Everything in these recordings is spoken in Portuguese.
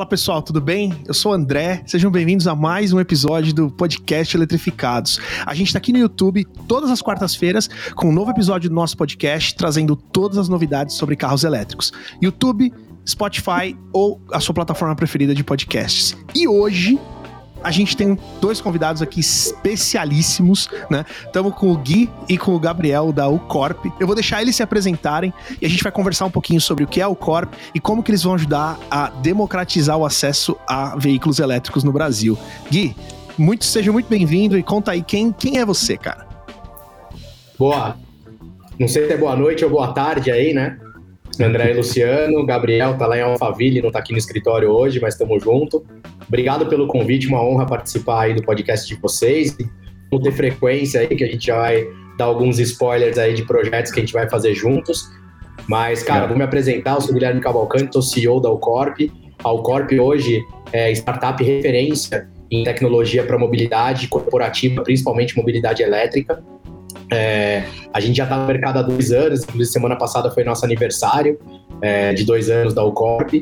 Fala pessoal, tudo bem? Eu sou o André, sejam bem-vindos a mais um episódio do podcast Eletrificados. A gente está aqui no YouTube todas as quartas-feiras com um novo episódio do nosso podcast trazendo todas as novidades sobre carros elétricos. YouTube, Spotify ou a sua plataforma preferida de podcasts. E hoje a gente tem dois convidados aqui especialíssimos, né? Estamos com o Gui e com o Gabriel da Ucorp. Eu vou deixar eles se apresentarem e a gente vai conversar um pouquinho sobre o que é a Ucorp e como que eles vão ajudar a democratizar o acesso a veículos elétricos no Brasil. Gui, muito, seja muito bem-vindo e conta aí quem, quem é você, cara. Boa. Não sei se é boa noite ou boa tarde aí, né? André e Luciano, Gabriel tá lá em Alphaville, não tá aqui no escritório hoje, mas estamos junto. Obrigado pelo convite, uma honra participar aí do podcast de vocês. Vamos ter frequência aí que a gente já vai dar alguns spoilers aí de projetos que a gente vai fazer juntos. Mas, cara, vou me apresentar, eu sou Guilherme Cavalcante, sou CEO da Alcorp. A Alcorp hoje é startup referência em tecnologia para mobilidade corporativa, principalmente mobilidade elétrica. É, a gente já está no mercado há dois anos, inclusive semana passada foi nosso aniversário é, de dois anos da Ucorp.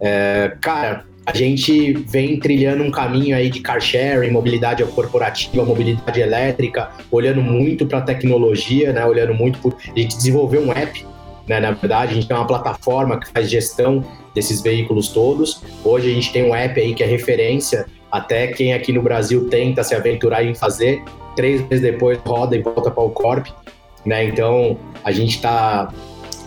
É, cara, a gente vem trilhando um caminho aí de car sharing, mobilidade corporativa, mobilidade elétrica, olhando muito para a tecnologia, né? Olhando muito por. A gente desenvolveu um app, né? Na verdade, a gente tem uma plataforma que faz gestão desses veículos todos. Hoje a gente tem um app aí que é referência. Até quem aqui no Brasil tenta se aventurar em fazer, três meses depois roda e volta para o Corp. Né? Então, a gente está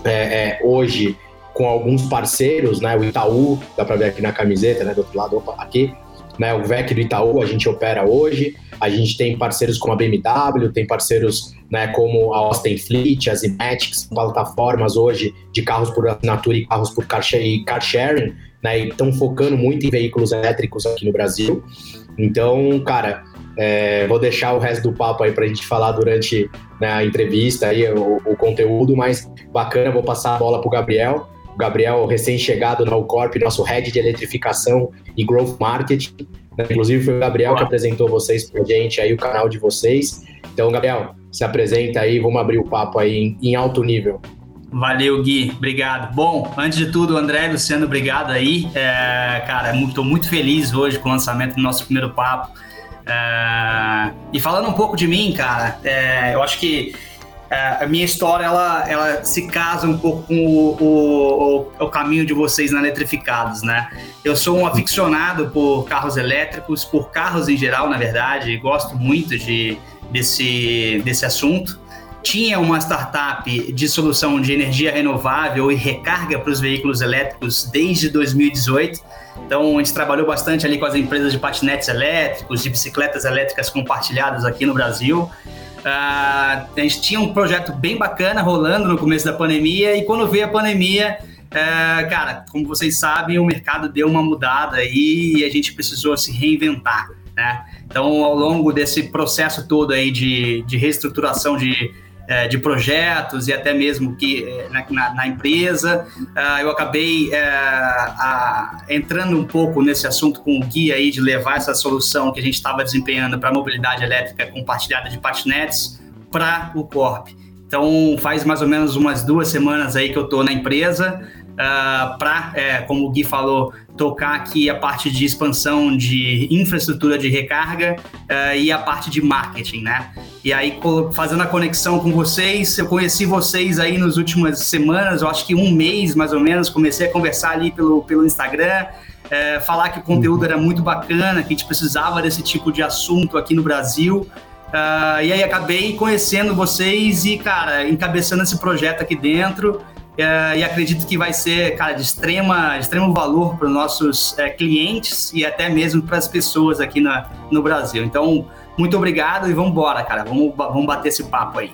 é, é, hoje com alguns parceiros, né? o Itaú, dá para ver aqui na camiseta, né? do outro lado, opa, aqui, né? o VEC do Itaú, a gente opera hoje, a gente tem parceiros como a BMW, tem parceiros né, como a Austin Fleet, as Imatics, plataformas hoje de carros por assinatura e carros por car, car sharing, né, e estão focando muito em veículos elétricos aqui no Brasil. Então, cara, é, vou deixar o resto do papo aí para a gente falar durante né, a entrevista aí, o, o, conteúdo, mas bacana, vou passar a bola para o Gabriel. Gabriel, recém-chegado na Ucorp, nosso head de eletrificação e growth marketing. Inclusive foi o Gabriel que apresentou vocês para gente aí, o canal de vocês. Então, Gabriel, se apresenta aí, vamos abrir o papo aí em, em alto nível. Valeu, Gui. Obrigado. Bom, antes de tudo, André, Luciano, obrigado aí. É, cara, estou muito feliz hoje com o lançamento do nosso primeiro papo. É, e falando um pouco de mim, cara, é, eu acho que a minha história ela, ela se casa um pouco com o, o, o, caminho de vocês na Eletrificados, né? Eu sou um aficionado por carros elétricos, por carros em geral, na verdade, gosto muito de, desse, desse assunto. Tinha uma startup de solução de energia renovável e recarga para os veículos elétricos desde 2018 então, a gente trabalhou bastante ali com as empresas de patinetes elétricos, de bicicletas elétricas compartilhadas aqui no Brasil. Uh, a gente tinha um projeto bem bacana rolando no começo da pandemia e quando veio a pandemia, uh, cara, como vocês sabem, o mercado deu uma mudada e a gente precisou se reinventar, né? Então, ao longo desse processo todo aí de, de reestruturação de é, de projetos e até mesmo que é, na, na empresa. Uh, eu acabei é, a, entrando um pouco nesse assunto com o guia aí de levar essa solução que a gente estava desempenhando para mobilidade elétrica compartilhada de patinetes para o Corp. Então faz mais ou menos umas duas semanas aí que eu estou na empresa uh, ah, para, é, como o Gui falou, tocar aqui a parte de expansão de infraestrutura de recarga uh, e a parte de marketing, né? E aí, fazendo a conexão com vocês, eu conheci vocês aí nas últimas semanas, eu acho que um mês mais ou menos, comecei a conversar ali pelo, pelo Instagram, é, falar que o conteúdo era muito bacana, que a gente precisava desse tipo de assunto aqui no Brasil. Uh, e aí acabei conhecendo vocês e, cara, encabeçando esse projeto aqui dentro. É, e acredito que vai ser, cara, de, extrema, extremo valor para os nossos é, clientes e até mesmo para as pessoas aqui na, no Brasil. Então, muito obrigado e vamos embora, cara. Vamos, vamos bater esse papo aí.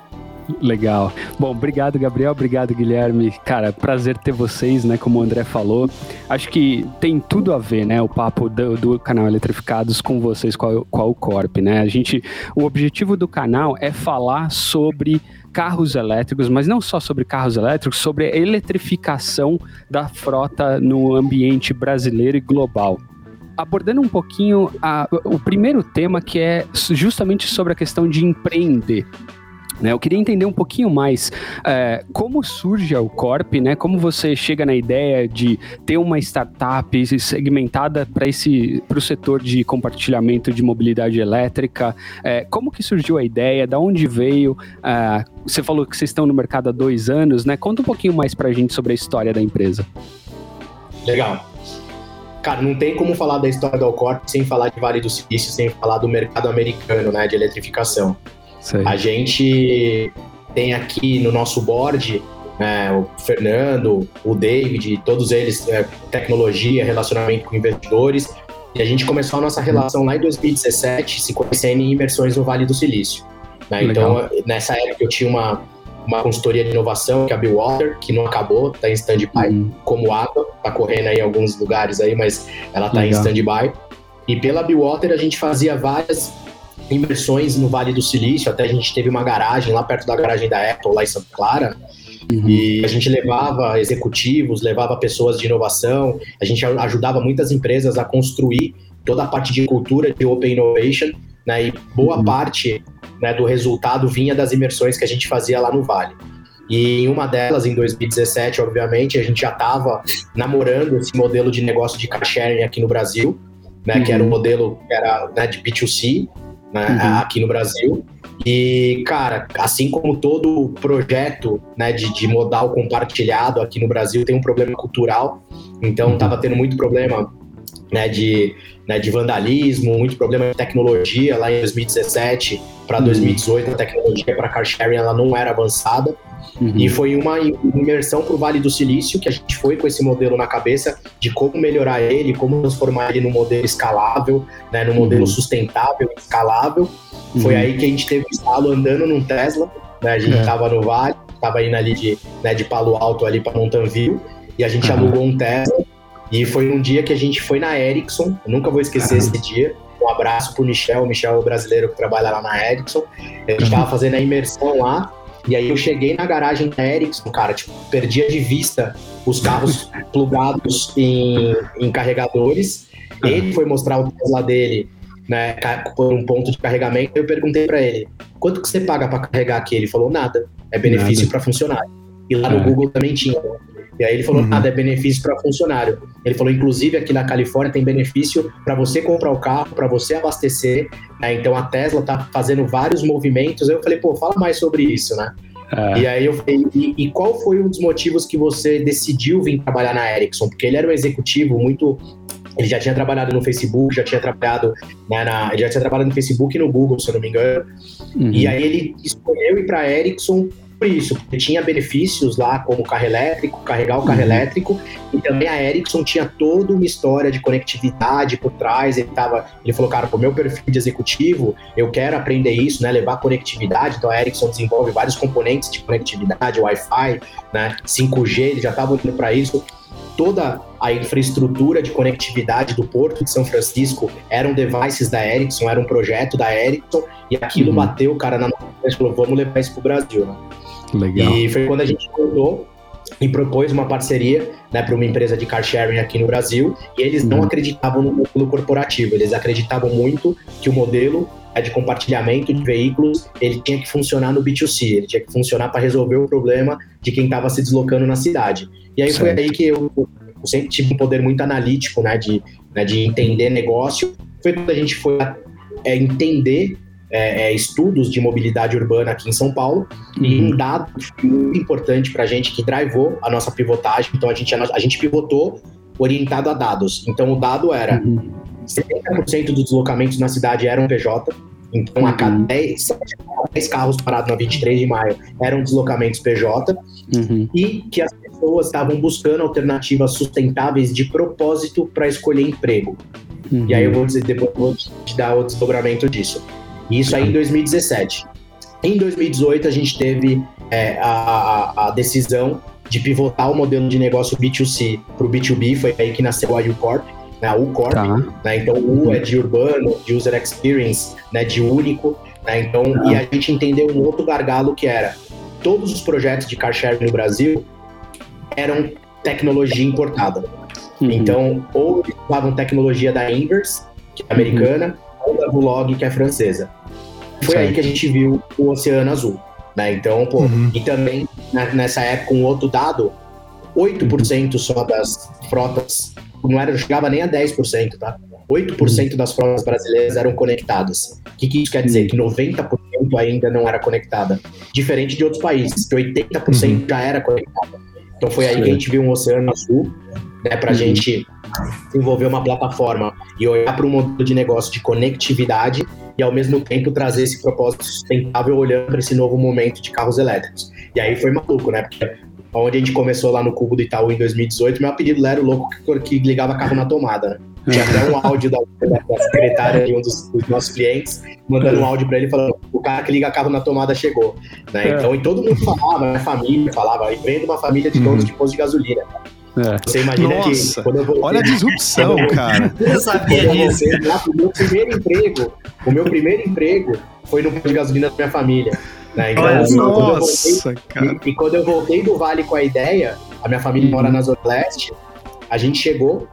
Legal. Bom, obrigado, Gabriel. Obrigado, Guilherme. Cara, prazer ter vocês, né? Como o André falou. Acho que tem tudo a ver, né? O papo do, do canal Eletrificados com vocês, com a, com a Ucorp, né? A gente, o objetivo do canal é falar sobre carros elétricos, mas não só sobre carros elétricos, sobre a eletrificação da frota no ambiente brasileiro e global. Abordando um pouquinho a, o primeiro tema, que é justamente sobre a questão de empreender. Né, eu queria entender um pouquinho mais é, como surge a Corp, né? Como você chega na ideia de ter uma startup segmentada para esse para o setor de compartilhamento de mobilidade elétrica. É, como que surgiu a ideia? Da onde veio? É, você falou que vocês estão no mercado há dois anos, né? Conta um pouquinho mais para a gente sobre a história da empresa. Legal. Cara, não tem como falar da história da Alcorp sem falar de Vale do Silício, sem falar do mercado americano, né, de eletrificação. Sei. A gente tem aqui no nosso board né, o Fernando, o David, todos eles, é, tecnologia, relacionamento com investidores. E a gente começou a nossa relação lá em 2017, se conhecendo em imersões no Vale do Silício. Né? Então, nessa época eu tinha uma, uma consultoria de inovação, que é a Billwater, que não acabou, está em stand-by, uhum. como água, está correndo aí em alguns lugares aí, mas ela está em stand-by. E pela Billwater a gente fazia várias imersões no Vale do Silício, até a gente teve uma garagem lá perto da garagem da Apple, lá em Santa Clara, Uhum. E a gente levava executivos, levava pessoas de inovação, a gente ajudava muitas empresas a construir toda a parte de cultura de Open Innovation, né? E boa uhum. parte né, do resultado vinha das imersões que a gente fazia lá no Vale. E em uma delas, em 2017, obviamente, a gente já estava namorando esse modelo de negócio de car sharing aqui no Brasil, né, uhum. que era um uhum. modelo que era né, de B2C né, uhum. aqui no Brasil. E, cara, assim como todo projeto né, de, de modal compartilhado aqui no Brasil tem um problema cultural, então estava uhum. tendo muito problema né, de, né, de vandalismo, muito problema de tecnologia lá em 2017 para 2018 uhum. a tecnologia para car sharing ela não era avançada uhum. e foi uma imersão para o Vale do Silício que a gente foi com esse modelo na cabeça de como melhorar ele, como transformar ele num modelo escalável, né, num modelo uhum. sustentável, escalável. Foi uhum. aí que a gente teve o estalo andando num Tesla, né, a gente estava é. no Vale, estava indo ali de, né, de Palo Alto ali para Mountain View e a gente alugou um Tesla e foi um dia que a gente foi na Ericsson, nunca vou esquecer esse dia. Um abraço pro Michel, o Michel é o brasileiro que trabalha lá na Ericsson. A gente tava fazendo a imersão lá, e aí eu cheguei na garagem da Ericsson, cara, tipo, perdia de vista os carros plugados em, em carregadores. Ele foi mostrar o Tesla dele, né, por um ponto de carregamento. Eu perguntei para ele, quanto que você paga para carregar aqui? Ele falou, nada, é benefício para funcionário. E lá no é. Google também tinha. E aí ele falou, uhum. nada, é benefício para funcionário. Ele falou, inclusive aqui na Califórnia tem benefício para você comprar o carro, para você abastecer. Né? Então a Tesla tá fazendo vários movimentos. Eu falei, pô, fala mais sobre isso, né? É. E aí eu falei, e, e, qual foi um dos motivos que você decidiu vir trabalhar na Ericsson? Porque ele era um executivo muito. Ele já tinha trabalhado no Facebook, já tinha trabalhado né, na, ele já tinha trabalhado no Facebook e no Google, se eu não me engano. Uhum. E aí ele escolheu ir para a Ericsson por isso, porque tinha benefícios lá, como carro elétrico, carregar o carro uhum. elétrico, e também a Ericsson tinha toda uma história de conectividade por trás. Ele, tava, ele falou, cara, o meu perfil de executivo, eu quero aprender isso, né? Levar conectividade. Então a Ericsson desenvolve vários componentes de conectividade, Wi-Fi, né? 5G, eles já estavam indo para isso toda a infraestrutura de conectividade do Porto de São Francisco eram devices da Ericsson, era um projeto da Ericsson, e aquilo uhum. bateu o cara na mão e falou: vamos levar isso para o Brasil. Né? Legal. E foi quando a gente acordou e propôs uma parceria né, para uma empresa de car sharing aqui no Brasil e eles não uhum. acreditavam no modelo corporativo, eles acreditavam muito que o modelo é de compartilhamento de veículos ele tinha que funcionar no B2C, ele tinha que funcionar para resolver o problema de quem estava se deslocando na cidade. E aí certo. foi aí que eu, eu, sempre tive um poder muito analítico, né, de, né, de entender negócio. Foi quando a gente foi é, entender é, é, estudos de mobilidade urbana aqui em São Paulo uhum. e um dado muito importante para a gente que drivou a nossa pivotagem. Então a gente, a, gente pivotou orientado a dados. Então o dado era uhum. 70% dos deslocamentos na cidade eram PJ. Então, a cada 10, uhum. 10 carros parados na 23 de maio eram deslocamentos PJ uhum. e que as pessoas estavam buscando alternativas sustentáveis de propósito para escolher emprego. Uhum. E aí eu vou dizer, depois vou te dar o desdobramento disso. Isso aí em 2017. Em 2018, a gente teve é, a, a, decisão de pivotar o modelo de negócio B2C para o B2B, foi aí que nasceu a UCorp, né, a UCorp. Tá. Né, então, o U é de urbano, de user experience, né, de único. Né, então, tá. e a gente entendeu um outro gargalo que era todos os projetos de car sharing no Brasil eram tecnologia importada. Uhum. Então, ou eles usavam tecnologia da Inverse, que é americana, uhum. Da Vlog, que é francesa. Foi aí que a gente viu o Oceano Azul. Né? Então, pô, uhum. e também né, nessa época, um outro dado, 8% só das frotas, não era, chegava nem a 10%, tá? 8% das frotas brasileiras eram conectadas. O que, que isso quer dizer? Que 90% ainda não era conectada. Diferente de outros países, que 80% uhum. já era conectada. Então foi aí que a gente viu um oceano azul, né, para a uhum. gente desenvolver uma plataforma e olhar para um modelo de negócio de conectividade e ao mesmo tempo trazer esse propósito sustentável olhando para esse novo momento de carros elétricos. E aí foi maluco, né? Porque onde a gente começou lá no Cubo do Itaú em 2018, meu apelido era o louco que, que ligava carro na tomada, né? Tinha até um áudio da, da secretária de um dos, dos, nossos clientes, mandando um áudio para ele falando: o cara que liga carro na tomada chegou. Né? É. Então, e todo mundo falava, minha família falava, e vem de uma família de donos uhum. de posto de gasolina. É. Você imagina Nossa, que. Quando eu voltei, olha a disrupção, cara. Eu sabia disso. O meu primeiro emprego, o meu primeiro emprego foi no posto de gasolina da minha família. Né? Então, assim, Nossa, voltei, cara. E, e, quando eu voltei do Vale com a ideia, a minha família mora na Zona Leste, a gente chegou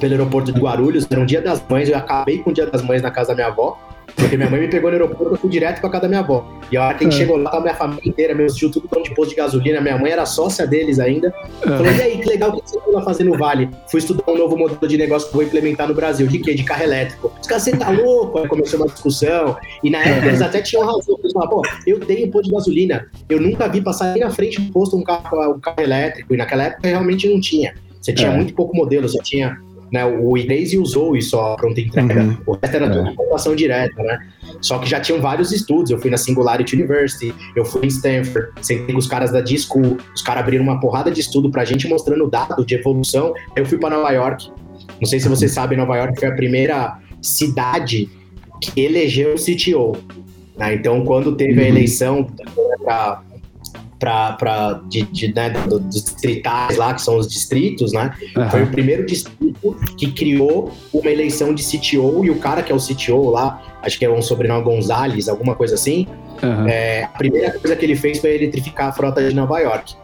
pelo aeroporto de Guarulhos, era um dia das mães, eu acabei com o dia das mães na casa da minha avó. Porque minha mãe me pegou no aeroporto, eu fui direto pra casa da minha avó. E a hora que a gente é. chegou lá, tava minha família inteira, meus tios, tudo tão de posto de gasolina. Minha mãe era sócia deles ainda. É. Falou, e aí, que legal, o que você foi fazer no Vale? Fui estudar um novo modelo de negócio que vou implementar no Brasil. De quê? De carro elétrico. Os caras, você tá louco? Aí começou uma discussão. E na época eles até tinham razão. Eles falavam, pô, eu tenho posto de gasolina. Eu nunca vi passar nem na frente do posto um carro, um carro elétrico. E naquela época realmente não tinha. Você tinha é. muito pouco modelo, você tinha né, o Erase usou isso a pronta entrega. Uhum. O resto era é. tudo computação direta, né? Só que já tinham vários estudos. Eu fui na Singularity University, eu fui em Stanford, sentei com os caras da D-School, os caras abriram uma porrada de estudo pra gente mostrando dados de evolução. Eu fui para Nova York. Não sei se vocês sabem, Nova York foi a primeira cidade que elegeu o CTO. Né? Então, quando teve a uhum. eleição para para de, de, né, dos distritais lá, que são os distritos, né? Uhum. Foi o primeiro distrito que criou uma eleição de CTO e o cara que é o CTO lá, acho que é um sobrenome Gonzalez, alguma coisa assim. Uhum. É, a primeira coisa que ele fez foi eletrificar a frota de Nova York.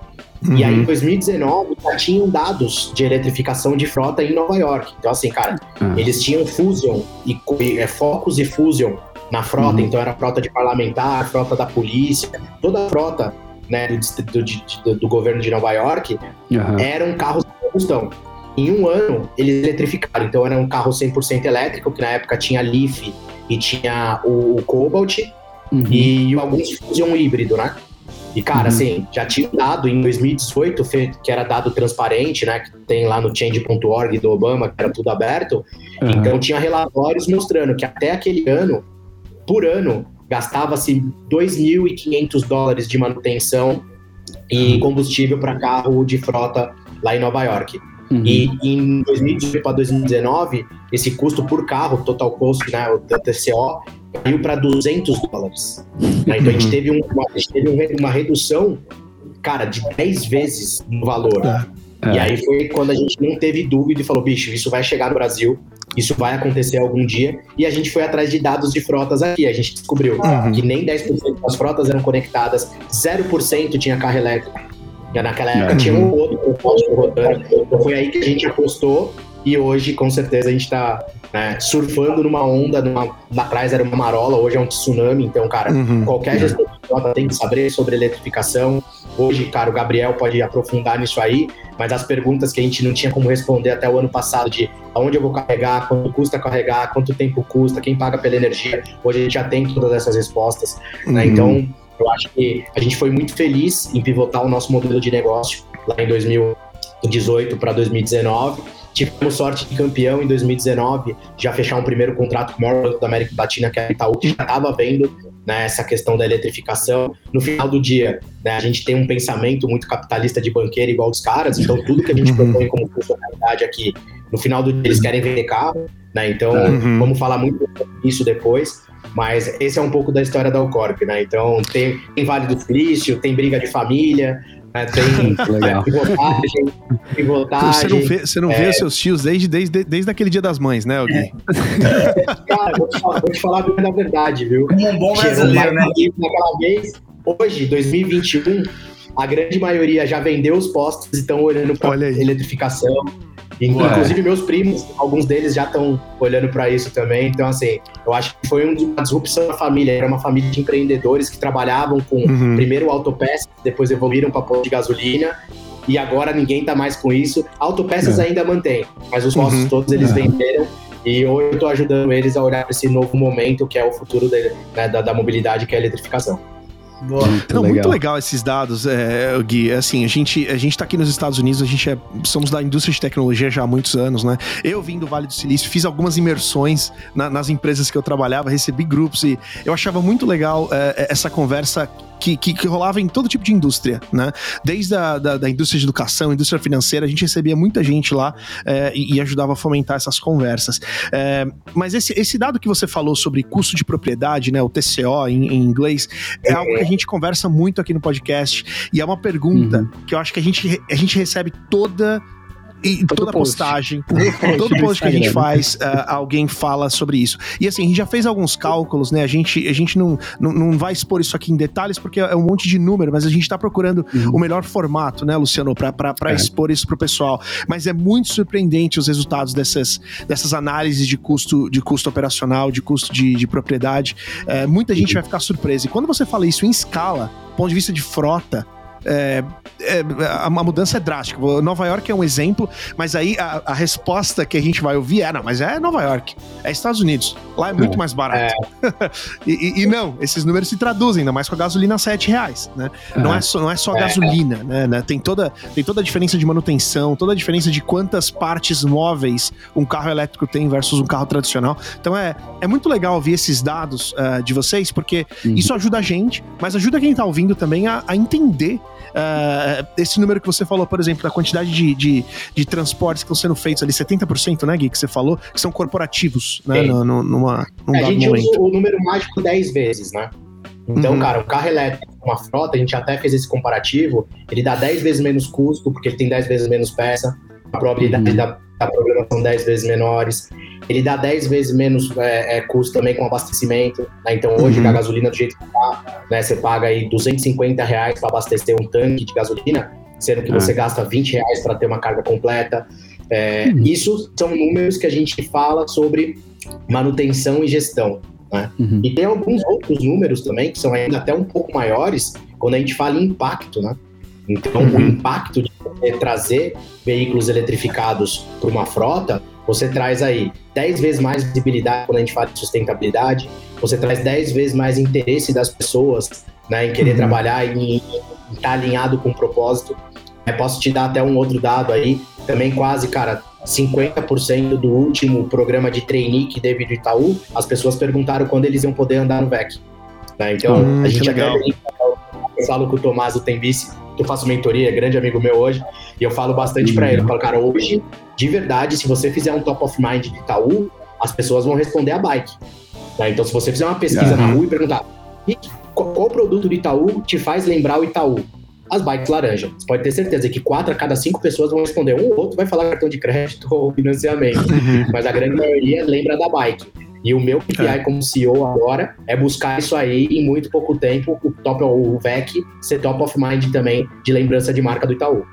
Uhum. E aí, em 2019, já tinham dados de eletrificação de frota em Nova York. Então, assim, cara, uhum. eles tinham Fusion e, e é, Focus e Fusion na frota. Uhum. Então, era frota de parlamentar, frota da polícia, toda a frota né, do, do, do, governo de Nova York, uhum. eram carros de combustão. Em um ano, eles eletrificaram. Então, era um carro 100% elétrico, que na época tinha Leaf e tinha o, o Cobalt, uhum. e alguns Fusion híbrido, né? E, cara, uhum. assim, já tinha dado em 2018, que era dado transparente, né? Que tem lá no change.org do Obama, que era tudo aberto. Uhum. Então, tinha relatórios mostrando que até aquele ano, por ano, gastava-se 2.500 dólares de manutenção e combustível para carro de frota lá em Nova York. Uhum. E em 2018 para 2019, esse custo por carro, total cost, né, o TCO, caiu para 200 dólares. Né? Então a gente uhum. teve, uma, a gente teve uma redução, cara, de 10 vezes no valor. É. E aí foi quando a gente não teve dúvida e falou, bicho, isso vai chegar no Brasil, isso vai acontecer algum dia. E a gente foi atrás de dados de frotas aqui. A gente descobriu uhum. que nem 10% das frotas eram conectadas, 0% tinha carro elétrico. Naquela época uhum. tinha um outro propósito rodando. Então foi aí que a gente apostou. E hoje, com certeza, a gente está né, surfando numa onda. Numa, lá atrás era uma marola, hoje é um tsunami. Então, cara, uhum. qualquer gestor de frota tem que saber sobre eletrificação. Hoje, cara, o Gabriel pode aprofundar nisso aí, mas as perguntas que a gente não tinha como responder até o ano passado de aonde eu vou carregar, quanto custa carregar, quanto tempo custa, quem paga pela energia, hoje a gente já tem todas essas respostas, né? uhum. Então, eu acho que a gente foi muito feliz em pivotar o nosso modelo de negócio lá em 2018 para 2019. Tivemos sorte de campeão em 2019, já fechar um primeiro contrato com o maior da América Latina, que é a Itaú, que já estava vendo né, essa questão da eletrificação. No final do dia, né, a gente tem um pensamento muito capitalista de banqueiro igual dos caras, então tudo que a gente uhum. propõe como funcionalidade aqui, no final do dia eles querem vender carro, né, então uhum. vamos falar muito isso depois, mas esse é um pouco da história da Alcorp, né, então tem, tem Vale do Silício, tem briga de família, né, tem Legal. pivotagem, pivotagem. Você não vê, você não é... vê os seus tios desde, desde, desde aquele dia das mães, né, Gui? Cara, vou te, falar, vou te falar a verdade, viu? Como um bom brasileiro, né? Naquela vez, hoje, 2021, a grande maioria já vendeu os postos e estão olhando para eletrificação. Inclusive, meus primos, alguns deles já estão olhando para isso também. Então, assim, eu acho que foi uma disrupção da família. Era uma família de empreendedores que trabalhavam com uhum. primeiro autopeças, depois evoluíram para pôr de gasolina. E agora ninguém tá mais com isso. Autopeças é. ainda mantém, mas os nossos uhum. todos eles é. venderam. E hoje eu estou ajudando eles a olhar para esse novo momento que é o futuro de, né, da, da mobilidade, que é a eletrificação. Boa. Muito Não, legal. muito legal esses dados, é, Gui. Assim, a gente, a gente tá aqui nos Estados Unidos, a gente é, somos da indústria de tecnologia já há muitos anos, né? Eu vim do Vale do Silício, fiz algumas imersões na, nas empresas que eu trabalhava, recebi grupos e eu achava muito legal é, essa conversa que, que, que, rolava em todo tipo de indústria, né? Desde a da, da indústria de educação, indústria financeira, a gente recebia muita gente lá é, e, e, ajudava a fomentar essas conversas. É, mas esse, esse dado que você falou sobre custo de propriedade, né? O TCO em, em inglês, é algo que a gente conversa muito aqui no podcast e é uma pergunta uhum. que eu acho que a gente, a gente recebe toda e todo toda post. postagem, todo post que a gente faz, uh, alguém fala sobre isso. E assim, a gente já fez alguns cálculos, né? A gente, a gente não, não, não vai expor isso aqui em detalhes, porque é um monte de número, mas a gente está procurando uhum. o melhor formato, né, Luciano, para é. expor isso pro pessoal. Mas é muito surpreendente os resultados dessas, dessas análises de custo, de custo operacional, de custo de, de propriedade. É, muita gente uhum. vai ficar surpresa. E quando você fala isso em escala, ponto de vista de frota, é, é, a, a, mudança é drástica. Nova York é um exemplo, mas aí a, a, resposta que a gente vai ouvir é: não, mas é Nova York, é Estados Unidos. Lá é muito mais barato. É. e, e, não, esses números se traduzem, ainda mais com a gasolina a 7 reais. Né? Não, é só, não é só é. gasolina, né, né? Tem, toda, tem toda a diferença de manutenção, toda a diferença de quantas partes móveis um carro elétrico tem versus um carro tradicional. Então é, é muito legal ouvir esses dados uh, de vocês, porque uhum. isso ajuda a gente, mas ajuda quem está ouvindo também a, a entender uh, esse número que você falou, por exemplo, da quantidade de, de, de transportes que estão sendo feitos ali, 70%, né, Gui, que você falou, que são corporativos, né, no, no, numa, num é, A gente momento. usa o número mágico 10 vezes, né? Então, uhum. cara, o carro elétrico, uma frota, a gente até fez esse comparativo, ele dá 10 vezes menos custo, porque ele tem 10 vezes menos peça, a probabilidade uhum. da, da programação 10 vezes menores. Ele dá 10 vezes menos é, é, custo também com abastecimento. Né? Então, hoje, uhum. a gasolina do jeito que tá, né, você paga aí 250 reais para abastecer um tanque de gasolina, sendo que você ah. gasta 20 reais para ter uma carga completa. É, uhum. Isso são números que a gente fala sobre manutenção e gestão. Né? Uhum. E tem alguns outros números também que são ainda até um pouco maiores quando a gente fala em impacto, né? Então, uhum. o impacto de trazer veículos eletrificados para uma frota, você traz aí 10 vezes mais visibilidade quando a gente fala de sustentabilidade, você traz 10 vezes mais interesse das pessoas né, em querer uhum. trabalhar e estar tá alinhado com o propósito. Eu posso te dar até um outro dado aí, também quase, cara, 50% do último programa de trainee que teve do Itaú, as pessoas perguntaram quando eles iam poder andar no VEC. Né? Então, hum, a gente até eu falo com o Tomás do Tembice, que eu faço mentoria, é grande amigo meu hoje, e eu falo bastante uhum. para ele. Eu falo, cara, hoje, de verdade, se você fizer um top of mind de Itaú, as pessoas vão responder a bike. Tá? Então, se você fizer uma pesquisa uhum. na rua e perguntar qual, qual produto do Itaú te faz lembrar o Itaú? As bikes laranja. Você pode ter certeza que quatro a cada cinco pessoas vão responder. Um ou outro vai falar cartão de crédito ou financiamento. Uhum. Mas a grande maioria lembra da bike. E o meu KPI é. como CEO agora é buscar isso aí em muito pouco tempo, o top o VEC ser top of mind também de lembrança de marca do Itaú.